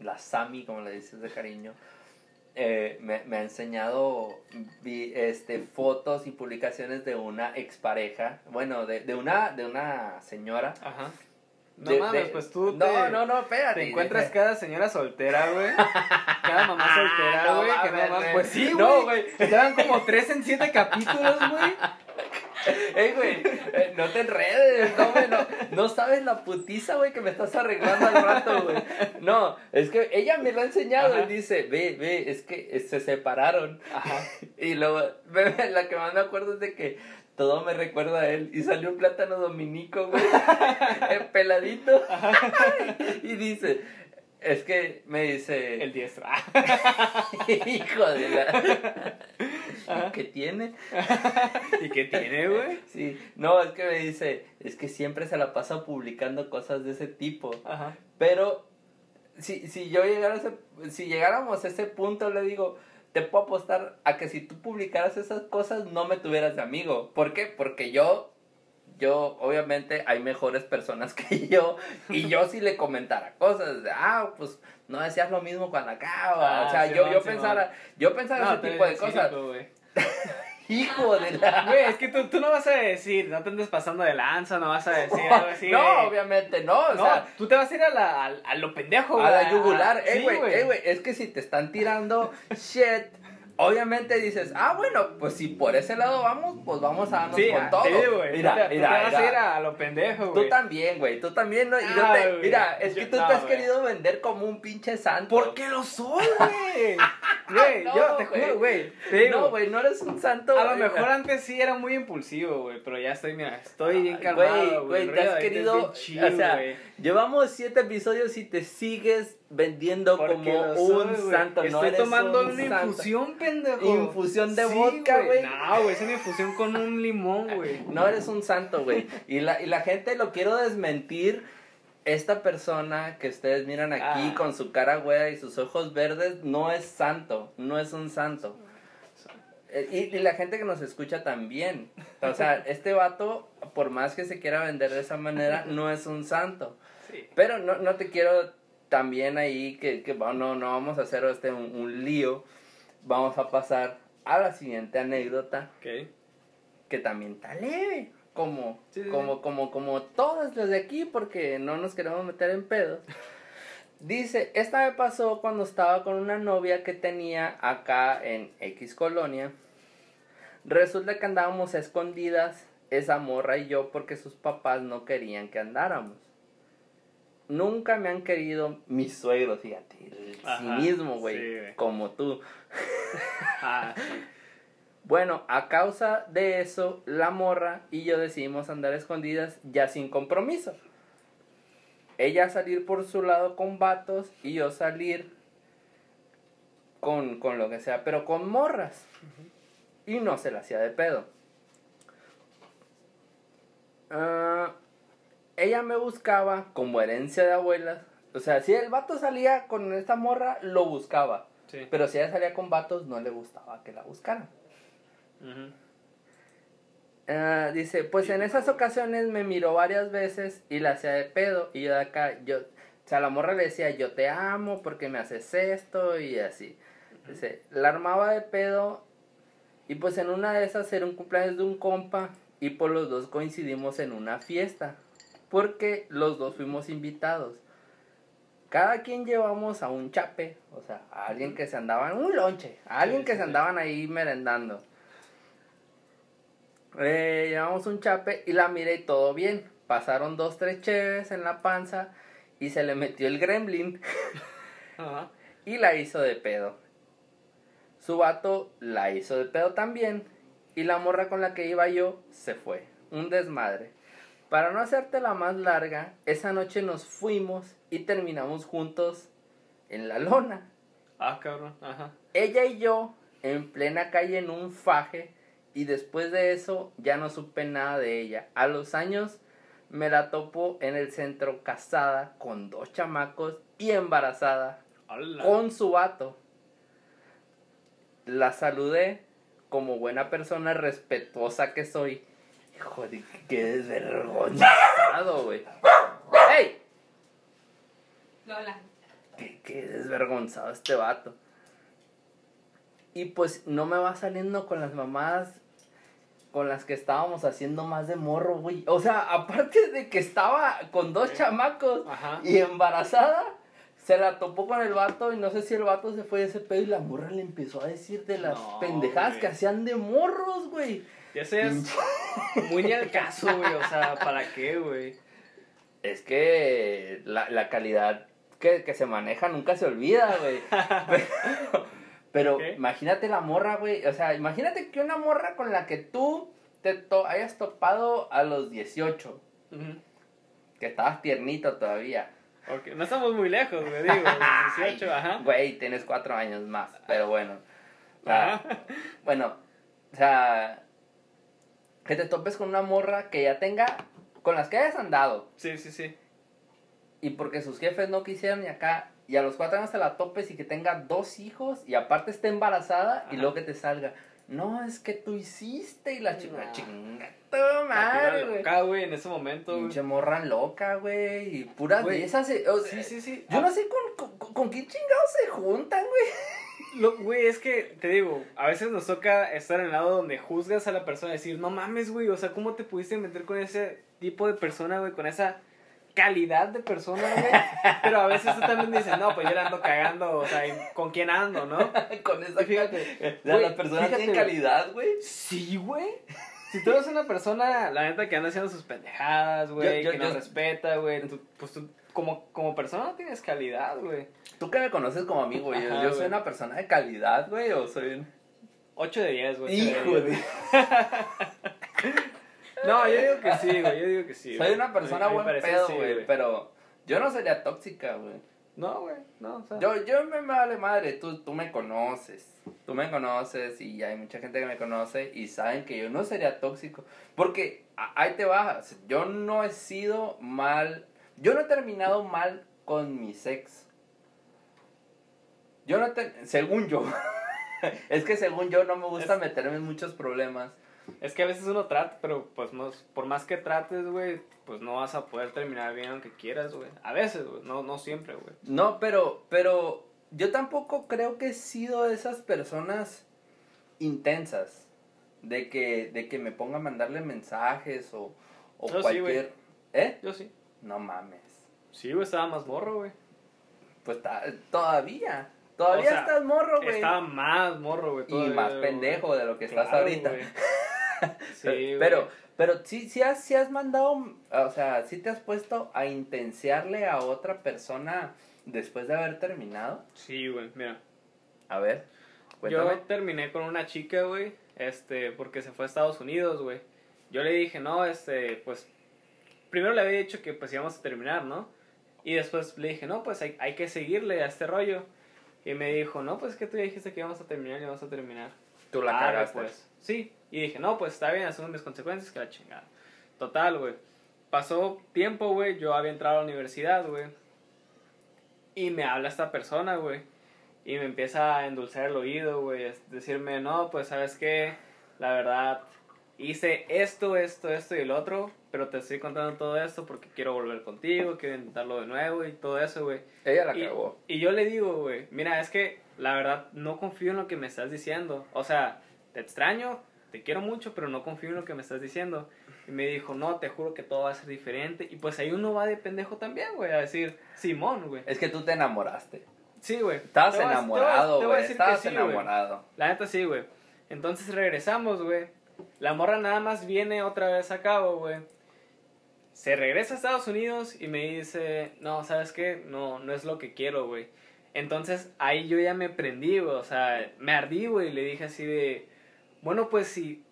la Sami, como le dices de cariño, eh, me, me ha enseñado vi, este, fotos y publicaciones de una expareja, bueno, de, de, una, de una señora. Ajá. No de- mames, de- pues tú No, te, no, no, espérate. te encuentras cada señora soltera, güey. Cada mamá soltera, Ah, No güey. que mames. güey. Pues sí, No, güey. güey. Quedan como tres en siete capítulos, güey. Ey, güey, eh, no te enredes, no, güey, no, no sabes la putiza, güey, que me estás arreglando al rato, güey. No, es que ella me lo ha enseñado Ajá. y dice, ve, ve, es que eh, se separaron. Ajá. Y luego, ve, la que más me acuerdo es de que todo me recuerda a él. Y salió un plátano dominico, güey, eh, peladito. y dice, es que me dice, El diestro. hijo de la... ¿Qué tiene? ¿Y qué tiene, güey? Sí, no, es que me dice, es que siempre se la pasa publicando cosas de ese tipo. Ajá. Pero si, si yo llegara a ese, si llegáramos a ese punto, le digo, te puedo apostar a que si tú publicaras esas cosas no me tuvieras de amigo. ¿Por qué? Porque yo, yo, obviamente hay mejores personas que yo y yo si le comentara cosas, de, ah, pues no decías lo mismo cuando acaba. Ah, o sea, yo, Simón, yo Simón. pensara, yo pensara No, ese tipo de cosas. Hijo de la... Güey, es que tú, tú no vas a decir, no te andes pasando de lanza, no vas a decir algo así. no, obviamente no, o No, sea, tú te vas a ir a, la, a, a lo pendejo, a güey. la yugular, eh, Sí, güey, eh, güey, es que si te están tirando shit, obviamente dices, ah, bueno, pues si por ese lado vamos, pues vamos a darnos Sí, con ah, todo. digo, güey. mira, tú mira, te vas mira. a ir a lo pendejo, güey. Tú también, güey, tú también, ¿no? Y Ah, te- güey. mira, es que tú no, te has güey. querido vender como un pinche santo. Porque lo soy, güey. Güey, No, yo te juro, güey. No, güey, no eres un santo. a lo mejor antes sí era muy impulsivo, güey, pero ya estoy, mira, estoy bien calmado, güey, güey. te has querido, chill, o sea, llevamos siete episodios y te sigues vendiendo Porque como un soy, güey. santo, no Estoy eres tomando un una santo. infusión, pendejo. Infusión de Sí, vodka, güey. No, güey, es una infusión con un limón, güey. No eres un santo, güey. Y la, y la gente lo quiero desmentir. Esta persona que ustedes miran aquí Ah. con su cara güera y sus ojos verdes no es santo, no es un santo. Eh, Y, y la gente que nos escucha también. O sea, este vato, por más que se quiera vender de esa manera, no es un santo. Sí. Pero no, no te quiero también ahí que, que va- no, vamos a hacer este un, un lío. Vamos a pasar a la siguiente anécdota que también está leve. Como, sí, como, sí. como, como todas las de aquí, porque no nos queremos meter en pedos. Dice, esta me pasó cuando estaba con una novia que tenía acá en X Colonia. Resulta que andábamos a escondidas, esa morra y yo, porque sus papás no querían que andáramos. Nunca me han querido mis suegros, fíjate, Ajá, cinismo, güey, sí, como tú. Ah, sí. Bueno, a causa de eso, la morra y yo decidimos andar escondidas ya sin compromiso. Ella salir por su lado con vatos y yo salir con, con lo que sea, pero con morras. Y no se la hacía de pedo. Ah, ella me buscaba como herencia de abuelas. O sea, si el vato salía con esta morra, lo buscaba. Sí. Pero si ella salía con vatos, no le gustaba que la buscaran. Ah, dice, pues en esas ocasiones me miró varias veces y la hacía de pedo. Y yo de acá, yo, o sea, la morra le decía, yo te amo porque me haces esto y así. Dice, la armaba de pedo y pues en una de esas era un cumpleaños de un compa y por los dos coincidimos en una fiesta. Porque los dos fuimos invitados. Cada quien llevamos a un chape, o sea, a alguien que se andaban, un lonche, a alguien Sí, que sí, se sí. andaban ahí merendando. Eh, llevamos un chape y la miré y todo bien. Pasaron dos, tres cheves en la panza y se le metió el gremlin y la hizo de pedo. Su vato la hizo de pedo también y la morra con la que iba yo se fue. Un desmadre. Para no hacerte la más larga, esa noche nos fuimos y terminamos juntos en la lona. Ah, cabrón, ajá. Ella y yo en plena calle en un faje y después de eso ya no supe nada de ella. A los años me la topo en el centro casada con dos chamacos y embarazada Hola. con su vato. La saludé como buena persona respetuosa que soy. Hijo de qué desvergonzado, güey. ¡Ey! Lola. Qué, qué desvergonzado este vato. Y pues no me va saliendo con las mamadas con las que estábamos haciendo más de morro, güey. O sea, aparte de que estaba con dos chamacos Ajá. y embarazada, se la topó con el vato y no sé si el vato se fue de ese pedo y la morra le empezó a decir de las No, pendejadas güey. que hacían de morros, güey. Ya sé, es muy ni al caso, güey. O sea, ¿para qué, güey? Es que la, la calidad que, que se maneja nunca se olvida, güey. Pero, imagínate la morra, güey. O sea, imagínate que una morra con la que tú te to- hayas topado a los 18, Ujú. que estabas tiernito todavía. Ok, No estamos muy lejos, güey. Digo, 18, ajá. Güey, tienes cuatro años más, pero bueno. O sea, Ajá. bueno, o sea, que te topes con una morra que ya tenga, con las que hayas andado, Sí, sí, sí. y porque sus jefes no quisieron ni acá, y a los cuatro años te la topes y que tenga dos hijos, y aparte esté embarazada, y luego que te salga, no, es que tú hiciste, y la chinga, No. chinga, tu madre, güey. loca, güey, en ese momento. Pinche morra loca, güey, y puras Güey. de esas, eh, o sea, Sí, sí, sí. Yo no sé con, con, con quién chingados se juntan, güey. Lo- Güey, es que, te digo, a veces nos toca estar en el lado donde juzgas a la persona y decir, no mames, güey, o sea, ¿cómo te pudiste meter con ese tipo de persona, güey, con esa calidad de persona, güey? Pero a veces tú también dices, no, pues yo la ando cagando, o sea, ¿y ¿con quién ando, no? con esa Y fíjate, O sea, güey, la persona fíjate, tiene calidad, güey. Sí, güey. Si tú eres una persona, la neta, que anda haciendo sus pendejadas, güey, Yo- yo- que no respeta, güey, pues tú, como, como persona no tienes calidad, güey. Tú que me conoces como amigo, güey. Ajá, yo soy una persona de calidad, güey, o soy un. 8 de 10, güey. Hijo de. 10. No, yo digo que sí, güey, yo digo que sí. Soy güey. una persona me buen pedo, sí, güey. Pero yo no sería tóxica, güey. No, güey, no, o sea. Yo, yo me, vale madre. Tú, tú me conoces. Tú me conoces y hay mucha gente que me conoce y saben que yo no sería tóxico. Porque ahí te vas. Yo no he sido mal. Yo no he terminado mal con mi ex. Yo no te, según yo. es que según yo no me gusta Es- meterme en muchos problemas. Es que a veces uno trata, pero pues no, por más que trates, güey, pues no vas a poder terminar bien aunque quieras, güey. A veces, güey, no, no siempre, güey. No, pero, pero yo tampoco creo que he sido de esas personas intensas. De que, de que me ponga a mandarle mensajes o, o Yo sí, cualquier. ¿Eh? Yo sí. No mames. Sí, güey, estaba más morro, güey. Pues todavía. Todavía O sea, estás morro, güey. Estaba más morro, güey. Y más pendejo de lo que estás ahorita. Sí, güey. pero, pero sí, sí has, sí has mandado, o sea, sí te has puesto a intensearle a otra persona después de haber terminado. Sí, güey, mira. A ver, Yo terminé con una chica, güey, este, porque se fue a Estados Unidos, güey. Yo le dije, no, este, pues, primero le había dicho que pues íbamos a terminar, ¿no? Y después le dije, no, pues hay, hay que seguirle a este rollo. Y me dijo, no, pues que tú ya dijiste que íbamos a terminar y vamos a terminar. Tú la Arre, cagaste. pues. Sí. Y dije, no, pues está bien, asumo mis consecuencias, que la chingada. Total, güey. Pasó tiempo, güey. Yo había entrado a la universidad, güey. Y me habla esta persona, güey. Y me empieza a endulzar el oído, güey. Decirme, no, pues sabes qué, la verdad, hice esto, esto, esto y el otro. Pero te estoy contando todo esto porque quiero volver contigo, quiero intentarlo de nuevo y todo eso, güey. Ella la Y, cagó. y yo le digo, güey, mira, es que la verdad no confío en lo que me estás diciendo. O sea, te extraño, te quiero mucho, pero no confío en lo que me estás diciendo. Y me dijo, no, te juro que todo va a ser diferente. Y pues ahí uno va de pendejo también, güey, a decir, Simón, güey. Es que tú te enamoraste. Sí, güey. A- enamorado, güey. Estabas sí, enamorado. La neta sí, güey. Entonces regresamos, güey. La morra nada más viene otra vez a cabo, güey. Se regresa a Estados Unidos y me dice, no, ¿sabes qué? No, no es lo que quiero, güey. Entonces ahí yo ya me prendí, güey. O sea, me ardí, güey. Y le dije así de, bueno, pues si,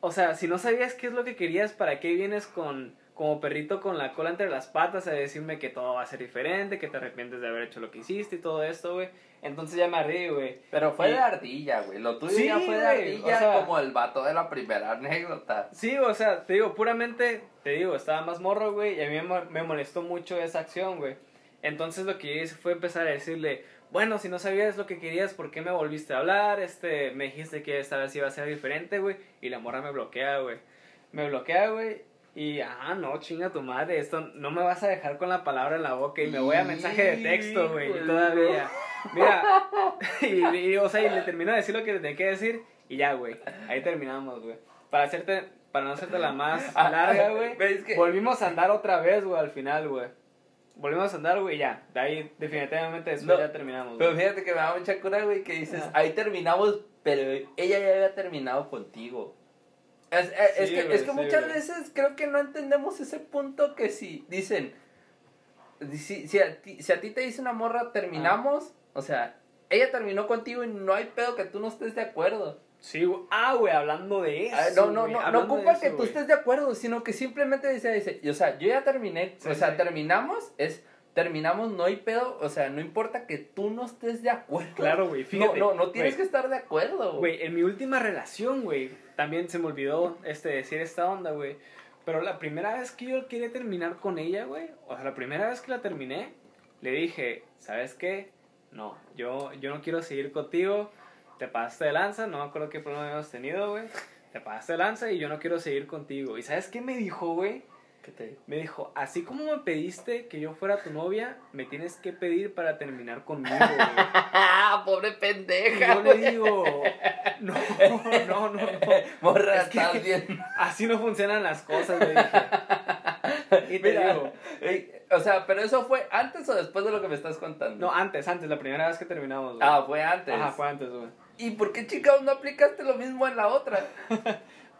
o sea, si no sabías qué es lo que querías, ¿para qué vienes con, como perrito con la cola entre las patas a decirme que todo va a ser diferente, que te arrepientes de haber hecho lo que hiciste y todo esto, güey. Entonces ya me ardí, güey. Pero fue Y- de ardilla, güey. Lo tuyo Sí, ya fue de ardilla o sea- como el vato de la primera anécdota. Sí, o sea, te digo, puramente, te digo, estaba más morro, güey, y a mí me, mo- me molestó mucho esa acción, güey. Entonces lo que hice fue empezar a decirle, bueno, si no sabías lo que querías, ¿por qué me volviste a hablar? Este, me dijiste que esta vez iba a ser diferente, güey, y la morra me bloquea, güey. Me bloquea, güey, y, ah, no, chinga tu madre, esto, no me vas a dejar con la palabra en la boca y me voy a mensaje de texto, güey, todavía. Mira, y, y, o sea, y le termino de decir lo que le tenía que decir, y ya, güey, ahí terminamos, güey. Para hacerte, para no hacerte la más Ah, larga, güey, ¿ves que- volvimos a andar otra vez, güey, al final, güey. Volvimos a andar, güey, y ya. De ahí, definitivamente, después No, ya terminamos, Pero fíjate que me da mucha cura, güey, que dices, ahí terminamos, pero ella ya había terminado contigo. Es, es- es Sí, que, güey, es que sí, muchas güey. veces creo que no entendemos ese punto que si dicen, si, si, a ti, si a ti te dice una morra, terminamos, o sea, ella terminó contigo y no hay pedo que tú no estés de acuerdo. Sí, güey. Ah, güey, hablando de eso. Ah, no, no, güey, no, no ocupa eso, que tú estés de acuerdo, sino que simplemente dice, dice, y, o sea, yo ya terminé, Sí, o sea, terminamos, es, terminamos, no hay pedo, o sea, no importa que tú no estés de acuerdo. Claro, güey, No, fíjate. no, no tienes güey, que estar de acuerdo. Güey, en mi última relación, güey, también se me olvidó este, decir esta onda, güey. Pero la primera vez que yo quería terminar con ella, güey, o sea, la primera vez que la terminé, le dije, ¿sabes qué? No, yo, yo no quiero seguir contigo, te pasaste de lanza, no me acuerdo qué problema habíamos tenido, güey. Te pasaste de lanza y yo no quiero seguir contigo. ¿Y sabes qué me dijo, güey? ¿Qué te digo? Me dijo, así como me pediste que yo fuera tu novia, me tienes que pedir para terminar conmigo, güey. ¡Ah, pobre Y pendeja! yo le digo, no, no, no, no. Morra, Es que- bien. Así no funcionan las cosas, le dije. Y te Mira, digo, ey, o sea, pero eso fue antes o después de lo que me estás contando. no, antes, antes, la primera vez que terminamos, güey. Ah, fue antes. Ajá, fue antes, güey. ¿Y por qué, chingados, no aplicaste lo mismo en la otra?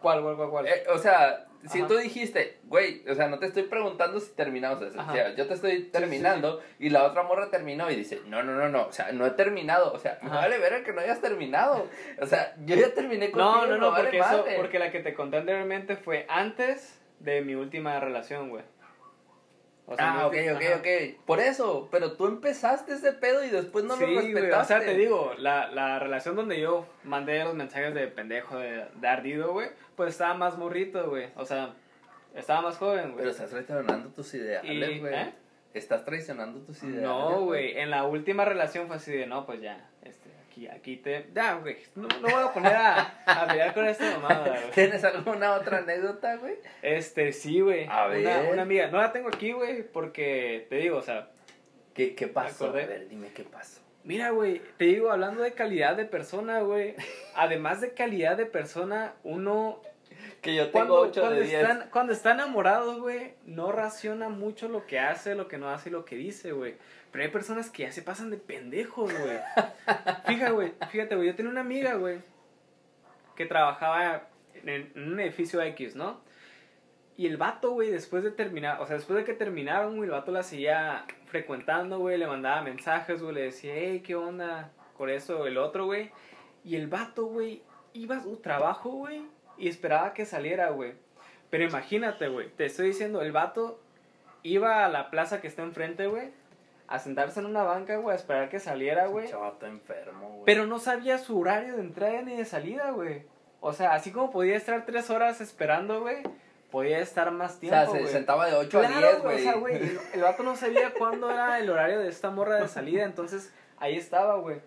¿Cuál, cuál, cuál, cuál? Eh, o sea, si Ajá. tú dijiste, güey, o sea, no te estoy preguntando si terminamos. O sea, yo te estoy terminando y la otra morra terminó y dice, no, no, no, no, o sea, no he terminado. O sea, Ajá. vale ver que no hayas terminado. O sea, yo ya terminé contigo. no, no, me no, vale porque, eso, madre. porque la que te conté anteriormente fue antes de mi última relación, güey. O sea, ah, ok, ok, ajá. ok. Por eso, pero tú empezaste ese pedo y después no sí, lo respetaste. o sea, te digo, la, la relación donde yo mandé los mensajes de pendejo, de, de ardido, güey, pues estaba más morrito, güey. O sea, estaba más joven, güey. Pero estás traicionando tus ideales, güey. ¿eh? Estás traicionando tus ideales. No, güey, en la última relación fue así de, no, pues ya, este, aquí, aquí te... Ya, güey, no, no voy a poner a, a pelear con esta mamada, güey. ¿Tienes alguna otra anécdota, güey? Este, sí, güey. A Una, ver. una amiga, no la tengo aquí, güey, porque, te digo, o sea, ¿Qué, qué pasó? A ver, dime qué pasó. mira, güey, te digo, hablando de calidad de persona, güey, además de calidad de persona, uno Que yo tengo cuando, 8 cuando, de 10. están, cuando está enamorado, güey, no raciona mucho lo que hace, lo que no hace y lo que dice, güey. Pero hay personas que ya se pasan de pendejos, güey. Fíjate, güey, fíjate, güey, yo tenía una amiga, güey, que trabajaba en, en un edificio X, ¿no? Y el vato, güey, después de terminar, o sea, después de que terminaron, güey, el vato la seguía frecuentando, güey, le mandaba mensajes, güey, le decía, hey, ¿qué onda? Con eso, el otro, güey. Y el vato, güey, iba a su trabajo, güey, y esperaba que saliera, güey. Pero imagínate, güey, te estoy diciendo, el vato iba a la plaza que está enfrente, güey, a sentarse en una banca, güey, a esperar que saliera, güey. Chavato enfermo, güey. Pero no sabía su horario de entrada ni de salida, güey. O sea, así como podía estar tres horas esperando, güey, podía estar más o tiempo, sea, se sentaba de 8 a Claro, 10, güey, güey. o sea, güey, el, el vato no sabía cuándo era el horario de esta morra de salida, entonces ahí estaba, güey.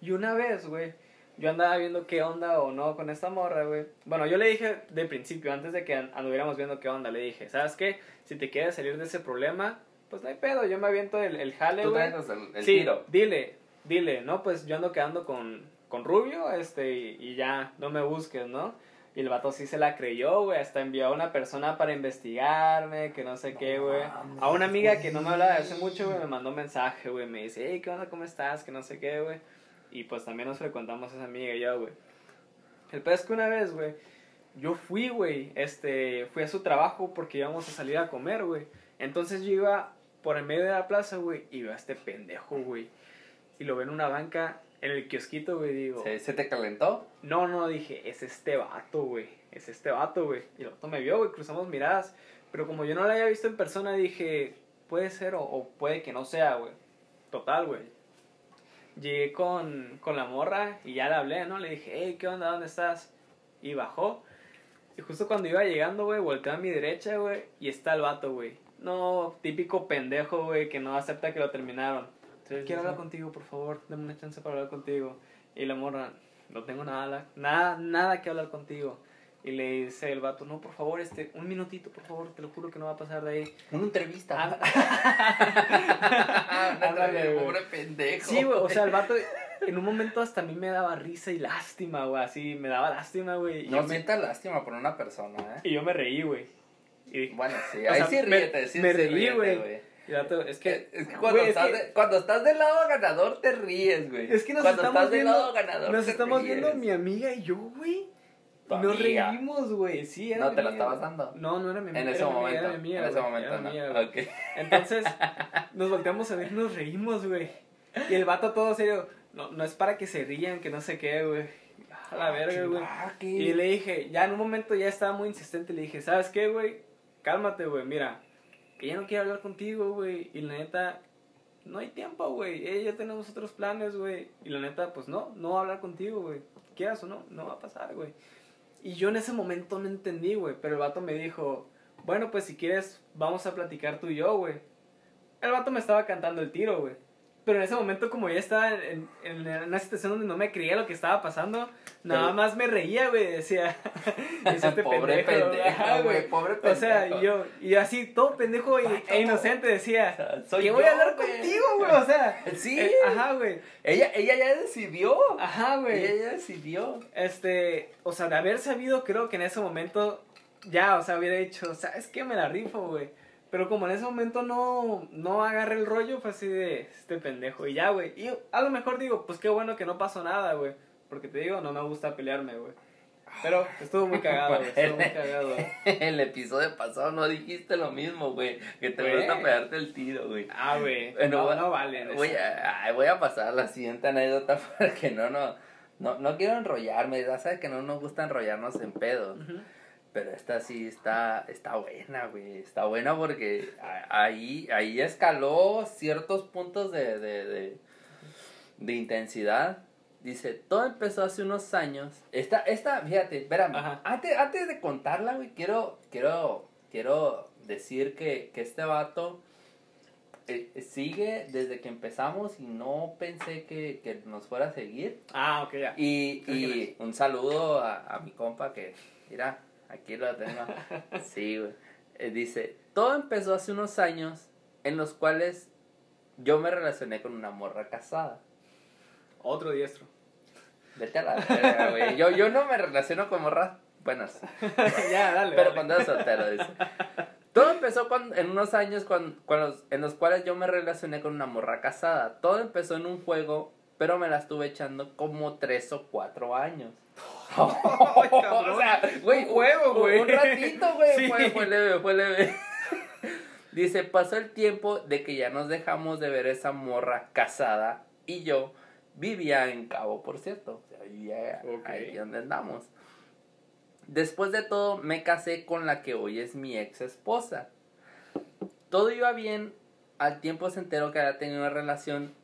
Y una vez, güey, yo andaba viendo qué onda o no con esta morra, güey. Bueno, yo le dije de principio, antes de que an- anduviéramos viendo qué onda, le dije, ¿sabes qué? Si te quieres salir de ese problema, pues no hay pedo, yo me aviento el, el jale, Tú güey. traes el, el sí, tiro. dile, dile, no, pues yo ando quedando con, con Rubio, este, y, y ya, no me busques, ¿no? Y el vato sí se la creyó, güey, hasta envió a una persona para investigarme, que no sé qué, güey. A una amiga que no me hablaba hace mucho, güey, me mandó un mensaje, güey, me dice, hey, ¿qué onda, cómo estás? Que no sé qué, güey. Y pues también nos frecuentamos esa amiga y yo, güey. El peor es que una vez, güey, yo fui, güey, este, fui a su trabajo porque íbamos a salir a comer, güey. Entonces yo iba por el medio de la plaza, güey, y veo a este pendejo, güey. Y lo veo en una banca en el kiosquito, güey, digo. ¿Se, ¿Se te calentó? No, no, dije, es este vato, güey. Es este vato, güey. Y el vato me vio, güey, cruzamos miradas. Pero como yo no lo había visto en persona, dije, puede ser o, o puede que no sea, güey. Total, güey. Llegué con, con la morra y ya le hablé, ¿no? Le dije, hey, ¿qué onda? ¿Dónde estás? Y bajó. Y justo cuando iba llegando, güey, volteé a mi derecha, güey, y está el vato, güey. No, típico pendejo, güey, que no acepta que lo terminaron. Quiero hablar contigo, por favor, dame una chance para hablar contigo. Y la morra, no tengo nada, nada, nada que hablar contigo. Y le dice el vato, no, por favor, este, un minutito, por favor, te lo juro que no va a pasar de ahí. Una entrevista. Ah, Ándale, pobre pendejo. Sí, güey, o sea, el vato en un momento hasta a mí me daba risa y lástima, güey, así, me daba lástima, güey. No yo me- lástima por una persona, ¿eh? y yo me reí, güey. Y dije, Bueno, sí, O ahí sea, sí me- ríete, sí me sí reí, ríete, güey. es que, Es que cuando, es estás que- de- cuando estás del lado ganador te ríes, güey. Es que nos cuando estamos estás del viendo, lado ganador nos te estamos ríes. viendo mi amiga y yo, güey. Tu nos amiga. reímos, güey. Sí, era ¿No mi te la amiga. estabas dando? No, no era mi amiga. En ese momento, era mi amiga, en ese güey, momento era no. güey. Entonces, nos volteamos a ver nos reímos, güey. Y el vato todo serio, no, no es para que se rían, que no sé qué, güey. A la verga, güey. Ah, Y le dije, ya en un momento ya estaba muy insistente, le dije, ¿sabes qué, güey? Cálmate, güey, mira, que ya no quiero hablar contigo, güey. Y la neta, no hay tiempo, güey. Eh, ya tenemos otros planes, güey. Y la neta, pues no, no va a hablar contigo, güey. Quieras o no, no va a pasar, güey. Y yo en ese momento no entendí, güey. Pero el vato me dijo, bueno, pues si quieres, vamos a platicar tú y yo, güey. El vato me estaba cantando el tiro, güey. Pero en ese momento, como ya estaba en, en, en una situación donde no me creía lo que estaba pasando, nada Pero- más me reía, güey. Decía, "Es este Pobre pendejo, pendejo, güey, pobre O sea, pendejo. yo, y así, todo pendejo y, e inocente decía, Soy que voy yo, a hablar contigo, güey. O sea, Sí. eh, ajá, güey. Ella, ella ya decidió. Ajá, güey. Ella ya decidió. Este, o sea, de haber sabido, creo que en ese momento, ya, o sea, hubiera dicho, ¿sabes qué? Me la rifo, güey. Pero como en ese momento no, no agarré el rollo, fue así de, este pendejo, y ya, güey. Y a lo mejor digo, pues qué bueno que no pasó nada, güey. Porque te digo, no me gusta pelearme, güey. Pero estuvo muy cagado, güey. Estuvo muy cagado, güey. El episodio pasado no dijiste lo mismo, güey. Que te Güey. gusta pegarte el tiro, güey. Ah, güey. Bueno, no, voy- no vale. Voy a, voy a pasar la siguiente anécdota porque no, no, no, no quiero enrollarme. Ya sabes que no nos gusta enrollarnos en pedos. Ujú. Pero esta sí está, está buena, güey. Está buena porque ahí, ahí escaló ciertos puntos de, de, de, de intensidad. Dice, todo empezó hace unos años. Esta, esta, fíjate, espérame. Ajá. Antes, antes de contarla, güey, quiero, quiero, quiero decir que, que este vato eh, sigue desde que empezamos y no pensé que, que nos fuera a seguir. Ah, ok, ya. Y, y un saludo a, a mi compa que, mira, aquí lo tengo. Sí, güey. Eh, dice, todo empezó hace unos años en los cuales yo me relacioné con una morra casada. Otro diestro. Vete a la verga, güey. Yo, yo no me relaciono con morras buenas, ya, dale. pero dale. cuando era soltero, dice. Todo empezó cuando, en unos años cuando, cuando- en los cuales yo me relacioné con una morra casada. Todo empezó en un juego, pero me la estuve echando como tres o cuatro años. O sea, güey, un- güey. Un ratito, güey. Sí. Fue, fue leve, fue leve. Dice, pasó el tiempo de que ya nos dejamos de ver esa morra casada y yo vivía en Cabo, por cierto. O sea, vivía ahí donde andamos. Después de todo, me casé con la que hoy es mi ex esposa. Todo iba bien, al tiempo se enteró que había tenido una relación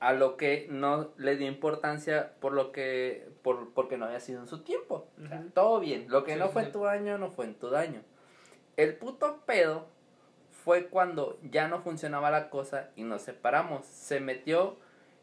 a lo que no le dio importancia por lo que por porque no había sido en su tiempo. O sea, Ujú. todo bien, lo que Sí, no fue sí. en tu año no fue en tu daño. El puto pedo fue cuando ya no funcionaba la cosa y nos separamos. Se metió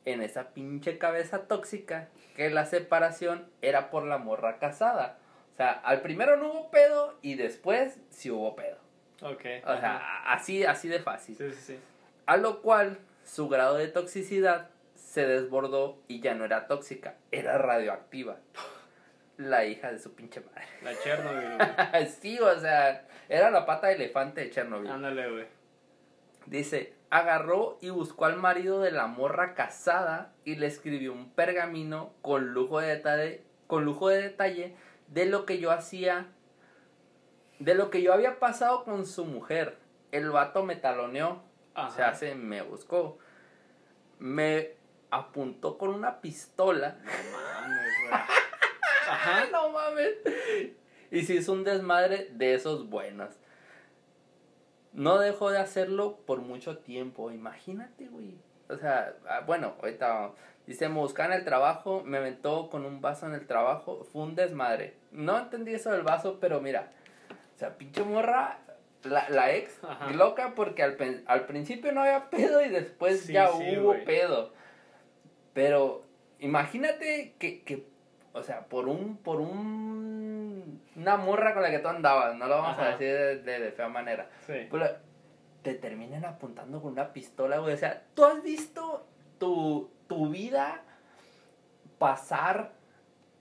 en esa pinche cabeza tóxica que la separación era por la morra casada. O sea, al primero no hubo pedo y después sí hubo pedo. Ok. O sea, así, así de fácil. Sí, sí, sí. A lo cual su grado de toxicidad se desbordó y ya no era tóxica, era radioactiva. La hija de su pinche madre. La Chernobyl, güey. sí, o sea, era la pata de elefante de Chernobyl. Ándale, güey. Dice, agarró y buscó al marido de la morra casada y le escribió un pergamino con lujo de detalle, con lujo de detalle de lo que yo hacía, de lo que yo había pasado con su mujer. El vato me taloneó, Ajá. se me buscó. Me apuntó con una pistola. No mames, güey. Ajá, no mames. Y se hizo un desmadre de esos buenos. No dejó de hacerlo por mucho tiempo. Imagínate, güey. O sea, ah, bueno, ahorita dice, me buscaban el trabajo, me aventó con un vaso en el trabajo. Fue un desmadre. No entendí eso del vaso, pero mira. O sea, pinche morra, la, la ex, Ajá. loca porque al, al principio no había pedo y después Sí, ya sí, hubo pedo. Pero imagínate que, que, o sea, por un, por un, una morra con la que tú andabas, no lo vamos a decir de, de, de fea manera, Sí. pero te terminan apuntando con una pistola, güey. O sea, ¿tú has visto tu, tu vida pasar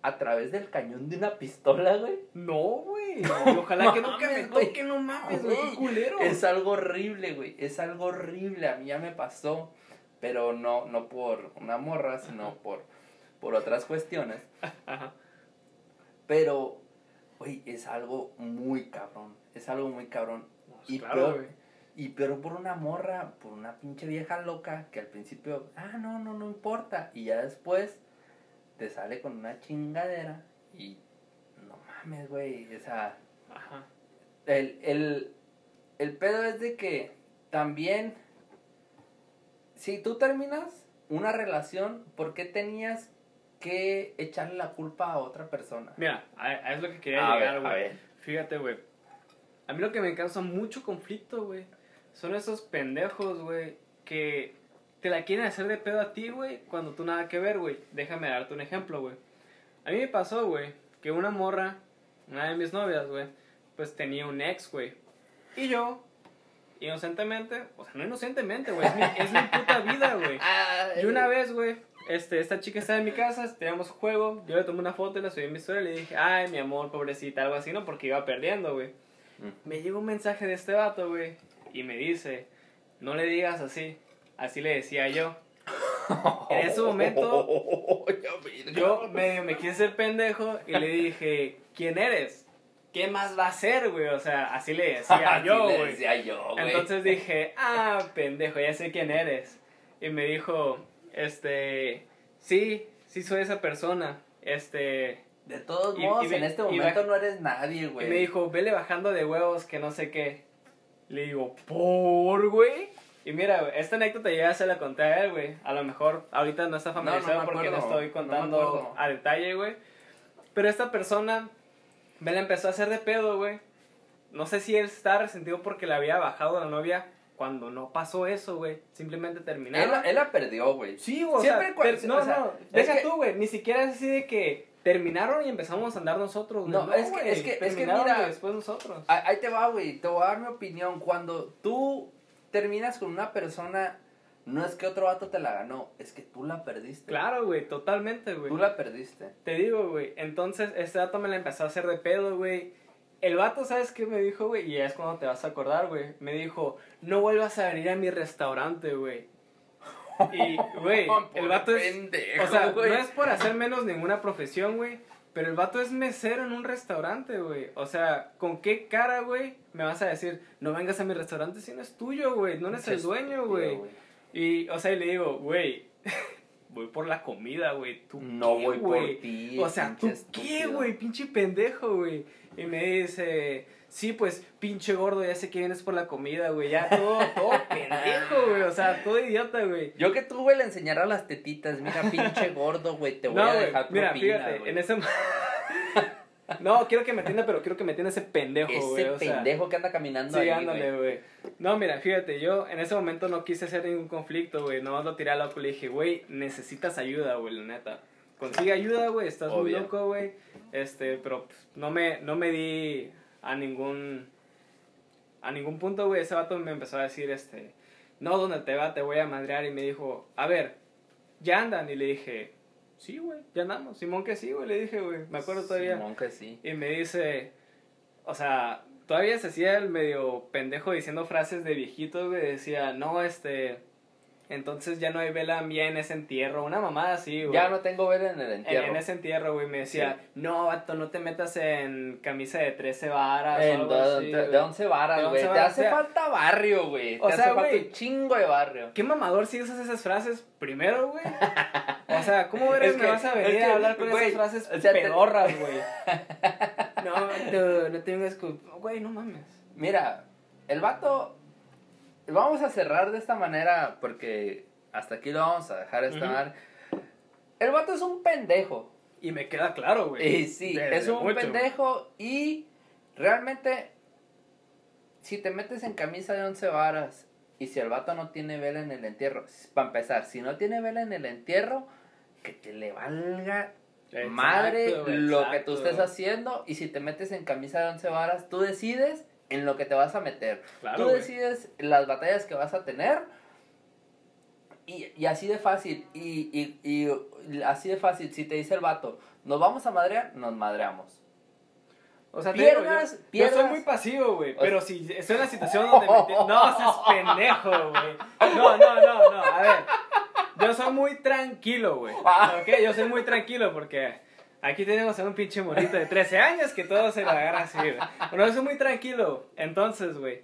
a través del cañón de una pistola, güey? No, güey. Ojalá que nunca me toque, no mames, güey. Qué culero. Es algo horrible, güey. Es algo horrible. A mí ya me pasó. Pero no, no por una morra, sino por, por otras cuestiones. Ajá. Pero, güey, es algo muy cabrón. Es algo muy cabrón. Y claro, peor, güey. y peor por una morra, por una pinche vieja loca que al principio, ah, no, no, no importa. Y ya después te sale con una chingadera y no mames, güey. O sea, Ajá. el, el, el pedo es de que también, si tú terminas una relación, ¿por qué tenías que echarle la culpa a otra persona? Mira, a, a es lo que quería A llegar, güey. ver. Fíjate, güey. A mí lo que me causa mucho conflicto, güey, son esos pendejos, güey, que te la quieren hacer de pedo a ti, güey, cuando tú nada que ver, güey. Déjame darte un ejemplo, güey. A mí me pasó, güey, que una morra, una de mis novias, güey, pues tenía un ex, güey. Y yo, inocentemente, o sea, no inocentemente, güey, es mi, es mi puta vida, güey. Y una vez, güey, este, esta chica estaba en mi casa, teníamos juego, yo le tomé una foto y la subí en mi historia y le dije, ay, mi amor, pobrecita, algo así, ¿no? Porque iba perdiendo, güey. Me llegó un mensaje de este vato, güey, y me dice, no le digas así, así le decía yo. En ese momento, yo medio me quise ser pendejo y le dije, ¿quién eres? ¿Qué más va a ser, güey? O sea, así le decía Así yo, le güey. decía yo, güey. Entonces dije, ah, pendejo, ya sé quién eres. Y me dijo, este, sí, sí soy esa persona. Este, De todos y- modos, y en este y momento no eres nadie, y güey. me dijo, vele bajando de huevos que no sé qué. Le digo, ¿por, güey? Y mira, güey, esta anécdota ya se la conté a él, güey. A lo mejor ahorita no está No, no familiarizado porque no estoy no contando a detalle, güey. Pero esta persona me la empezó a hacer de pedo, güey. No sé si él está resentido porque le había bajado la novia cuando no pasó eso, güey. Simplemente terminaron. él la perdió, güey. Sí, o Siempre sea, cua- per- no, o sea, no, deja que- tú, güey, ni siquiera es así de que terminaron y empezamos a andar nosotros, güey. No, es que- güey, es que- es que mira- después nosotros. Ah, Ahí te va, güey. Te voy a dar mi opinión. Cuando tú terminas con una persona, no es que otro vato te la ganó, es que tú la perdiste. Claro, güey, totalmente, güey. Tú la perdiste. Te digo, güey, entonces este vato me la empezó a hacer de pedo, güey. El vato, ¿sabes qué me dijo, güey? Y es cuando te vas a acordar, güey. Me dijo, no vuelvas a venir a mi restaurante, güey. Y, güey, el vato es... Pendejo, O sea, güey. no es por hacer menos ninguna profesión, güey. Pero el vato es mesero en un restaurante, güey. O sea, ¿con qué cara, güey? Me vas a decir, no vengas a mi restaurante si no es tuyo, güey. No eres el dueño, güey. Y, o sea, y le digo, güey, voy por la comida, güey. ¿Tú No qué, voy por ti. O sea, ¿tú qué, güey? Pinche pendejo, güey. Y me dice, sí, pues, pinche gordo, ya sé que vienes por la comida, güey. Ya todo, todo pendejo, güey. O sea, todo idiota, güey. Yo que tú, güey, le enseñara las tetitas. Mira, pinche gordo, güey. Te voy No, a güey, dejar mira, propina, fíjate, güey. en ese... no, quiero que me entienda, pero quiero que me entienda ese pendejo, güey. Ese o sea, pendejo que anda caminando Sí, ahí, ándale, güey. güey. No, mira, fíjate, yo en ese momento no quise hacer ningún conflicto, güey. Nomás lo tiré al loco y le dije, güey, necesitas ayuda, güey, la neta. Consigue ayuda, güey, estás muy loco, güey. Este, pero pues, no me, no me di a ningún, a ningún punto, güey. Ese vato me empezó a decir, este, no, donde te va, te voy a madrear. Y me dijo, a ver, ya andan. Y le dije, sí, güey, ya andamos. Simón que sí, güey, le dije, güey. Me acuerdo todavía. Simón que sí. Y me dice, o sea, todavía se hacía el medio pendejo diciendo frases de viejitos, güey. Decía, no, este, entonces ya no hay vela mía en ese entierro, una mamada así, güey. Ya no tengo vela en el En, entierro. en ese entierro, güey, me decía, no, vato, no te metas en camisa de 13 varas o algo de, así, de- güey. de 11 varas, güey. 11 Te hace o sea- falta barrio, güey. o Te sea, hace falta un chingo de barrio. ¿Qué mamador si usas esas frases primero, güey? O sea, ¿cómo eres Es me que- vas a es venir que, a hablar con esas frases o sea, pedorras, güey? No, no, no culpa. Güey, no mames. Mira, el vato. Vamos a cerrar de esta manera porque hasta aquí lo vamos a dejar esta Ujú. madre. El vato es un pendejo. Y me queda claro, güey. Y sí, es un mucho. pendejo y realmente si te metes en camisa de 11 varas y si el vato no tiene vela en el entierro, para empezar, si no tiene vela en el entierro, que te le valga Exacto, madre lo que tú estés haciendo y si te metes en camisa de 11 varas, tú decides en lo que te vas a meter. Claro, tú decides las batallas que vas a tener y, y así de fácil, y, y, y así de fácil, si te dice el vato, nos vamos a madrear, nos madreamos. O sea, te Pierdas, digo, yo, pierdas. yo soy muy pasivo, güey. O- Pero si estoy en una situación donde me No, seas pendejo, güey. No, no, no, no. A ver. Yo soy muy tranquilo, güey. Ah. Ok, yo soy muy tranquilo porque aquí tenemos a un pinche morrito de 13 años que todo se lo agarra así, güey. Bueno, yo soy muy tranquilo. Entonces, güey,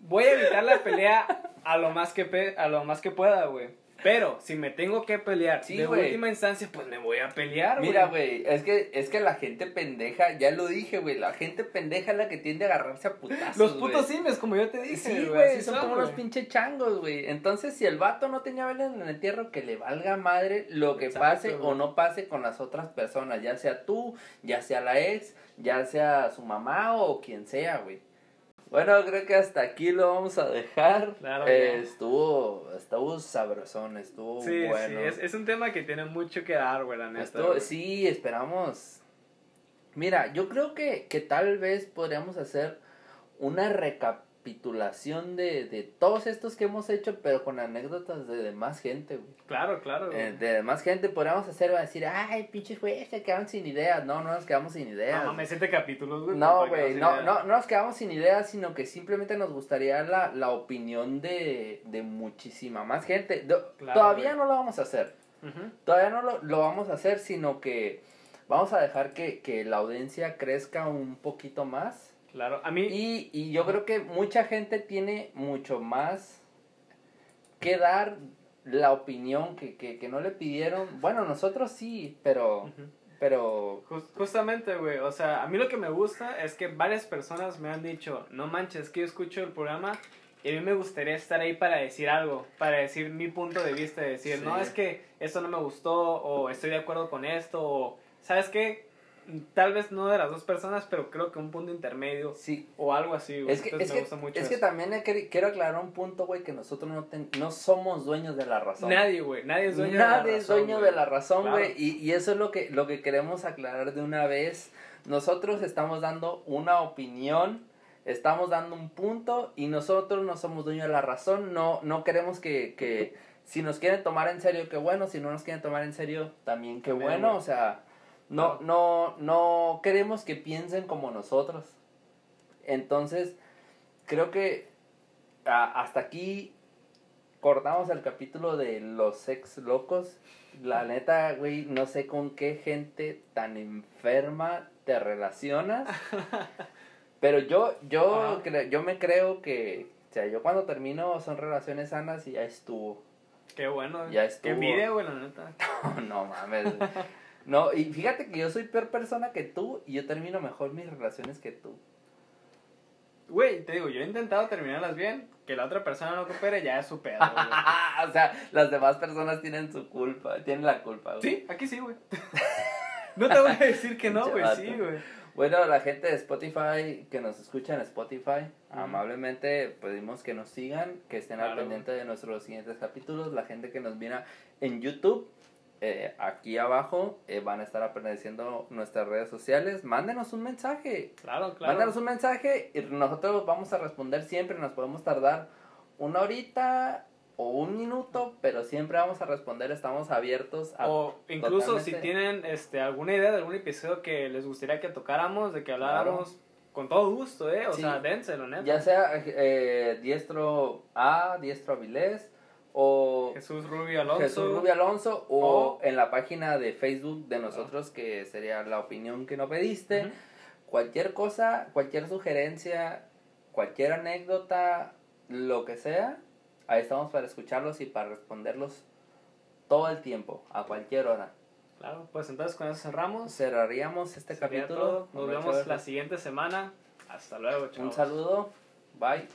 voy a evitar la pelea a lo más que, pe- a lo más que pueda, güey. Pero si me tengo que pelear Sí, de güey. última instancia, pues me voy a pelear, güey. Mira, güey, es que, es que la gente pendeja, ya lo dije, güey, la gente pendeja es la que tiende a agarrarse a putazos, Los putos simios, como yo te dije, Sí, güey. son como unos pinche changos, güey. Entonces, si el vato no tenía vela en el entierro, que le valga madre lo que Exacto, pase o no pase con las otras personas, ya sea tú, ya sea la ex, ya sea su mamá o quien sea, güey. Bueno, creo que hasta aquí lo vamos a dejar. Claro, Eh, estuvo, estuvo sabrosón, estuvo Sí, bueno. sí, es, es un tema que tiene mucho que dar, güey, la neta. Güey. sí, esperamos. Mira, yo creo que, que tal vez podríamos hacer una recapitulación de, de todos estos que hemos hecho, pero con anécdotas de demás gente, güey. Claro, claro. güey. Eh, de demás gente podríamos hacer, va a decir, ay, pinches güey, se quedaron sin ideas. No, no nos quedamos sin ideas. no mames, siete capítulos, güey. No, güey, no, no, no nos quedamos sin ideas, sino que simplemente nos gustaría la, la opinión de, de muchísima más gente. Claro, todavía güey. no lo vamos a hacer. Todavía no lo, lo vamos a hacer, sino que vamos a dejar que, que la audiencia crezca un poquito más. Claro, a mí. Y, y yo creo que mucha gente tiene mucho más que dar la opinión que, que, que no le pidieron. Bueno, nosotros sí, pero... Pero... Jus- Justamente, güey, o sea, a mí lo que me gusta es que varias personas me han dicho, no manches, que yo escucho el programa y a mí me gustaría estar ahí para decir algo, para decir mi punto de vista, de decir, Sí. no, es que esto no me gustó, o estoy de acuerdo con esto, o, ¿sabes qué? Tal vez no de las dos personas, pero creo que un punto intermedio, Sí, o algo así, güey. Es que, Entonces es me que, gusta mucho es que también quiero aclarar un punto, güey, que nosotros no, ten- no somos dueños de la razón. Nadie, güey, nadie es dueño de la Nadie es razón, dueño güey. de la razón, Claro. güey. Y, y eso es lo que, lo que queremos aclarar de una vez. Nosotros estamos dando una opinión, estamos dando un punto y nosotros no somos dueños de la razón. No, no queremos que, que si nos quieren tomar en serio, qué bueno. Si no nos quieren tomar en serio, también qué También, bueno. O sea, no, no, no queremos que piensen como nosotros. Entonces, creo que a- hasta aquí cortamos el capítulo de los ex locos. La neta, güey, no sé con qué gente tan enferma te relacionas. Pero yo, yo, yo me creo que, o sea, yo cuando termino son relaciones sanas y ya estuvo. Qué bueno, Ya Qué estuvo. envidia, güey, la neta. no mames. No, y fíjate que yo soy peor persona que tú y yo termino mejor mis relaciones que tú. Güey, te digo, yo he intentado terminarlas bien, que la otra persona no coopere, ya es su pedo, güey. o sea, las demás personas tienen su culpa, tienen la culpa. güey. Sí, aquí sí, güey. No te voy a decir que no, güey, sí, güey. Bueno, la gente de Spotify que nos escucha en Spotify, amablemente pedimos que nos sigan, que estén al pendiente de nuestros siguientes capítulos. La gente que nos mira en YouTube, eh, aquí abajo eh, van a estar apareciendo nuestras redes sociales. Mándenos un mensaje. Claro, claro. Mándanos un mensaje y nosotros vamos a responder siempre. Nos podemos tardar una horita o un minuto, pero siempre vamos a responder. Estamos abiertos a O incluso si tienen este, alguna idea de algún episodio que les gustaría que tocáramos, de que habláramos, con todo gusto, ¿eh? O Sí. sea, dénselo, neta. Ya sea eh, diestro A, diestro Avilés o Jesús Rubio Alonso. Jesús Rubio Alonso o, O- en la página de Facebook de nosotros que sería la opinión que no pediste. Cualquier cosa, cualquier sugerencia, cualquier anécdota, lo que sea, ahí estamos para escucharlos y para responderlos todo el tiempo, a cualquier hora. Claro, pues entonces con eso cerramos. Cerraríamos este Sería capítulo. todo. Nos vemos la siguiente semana. Hasta luego, chavos. Un saludo. Bye.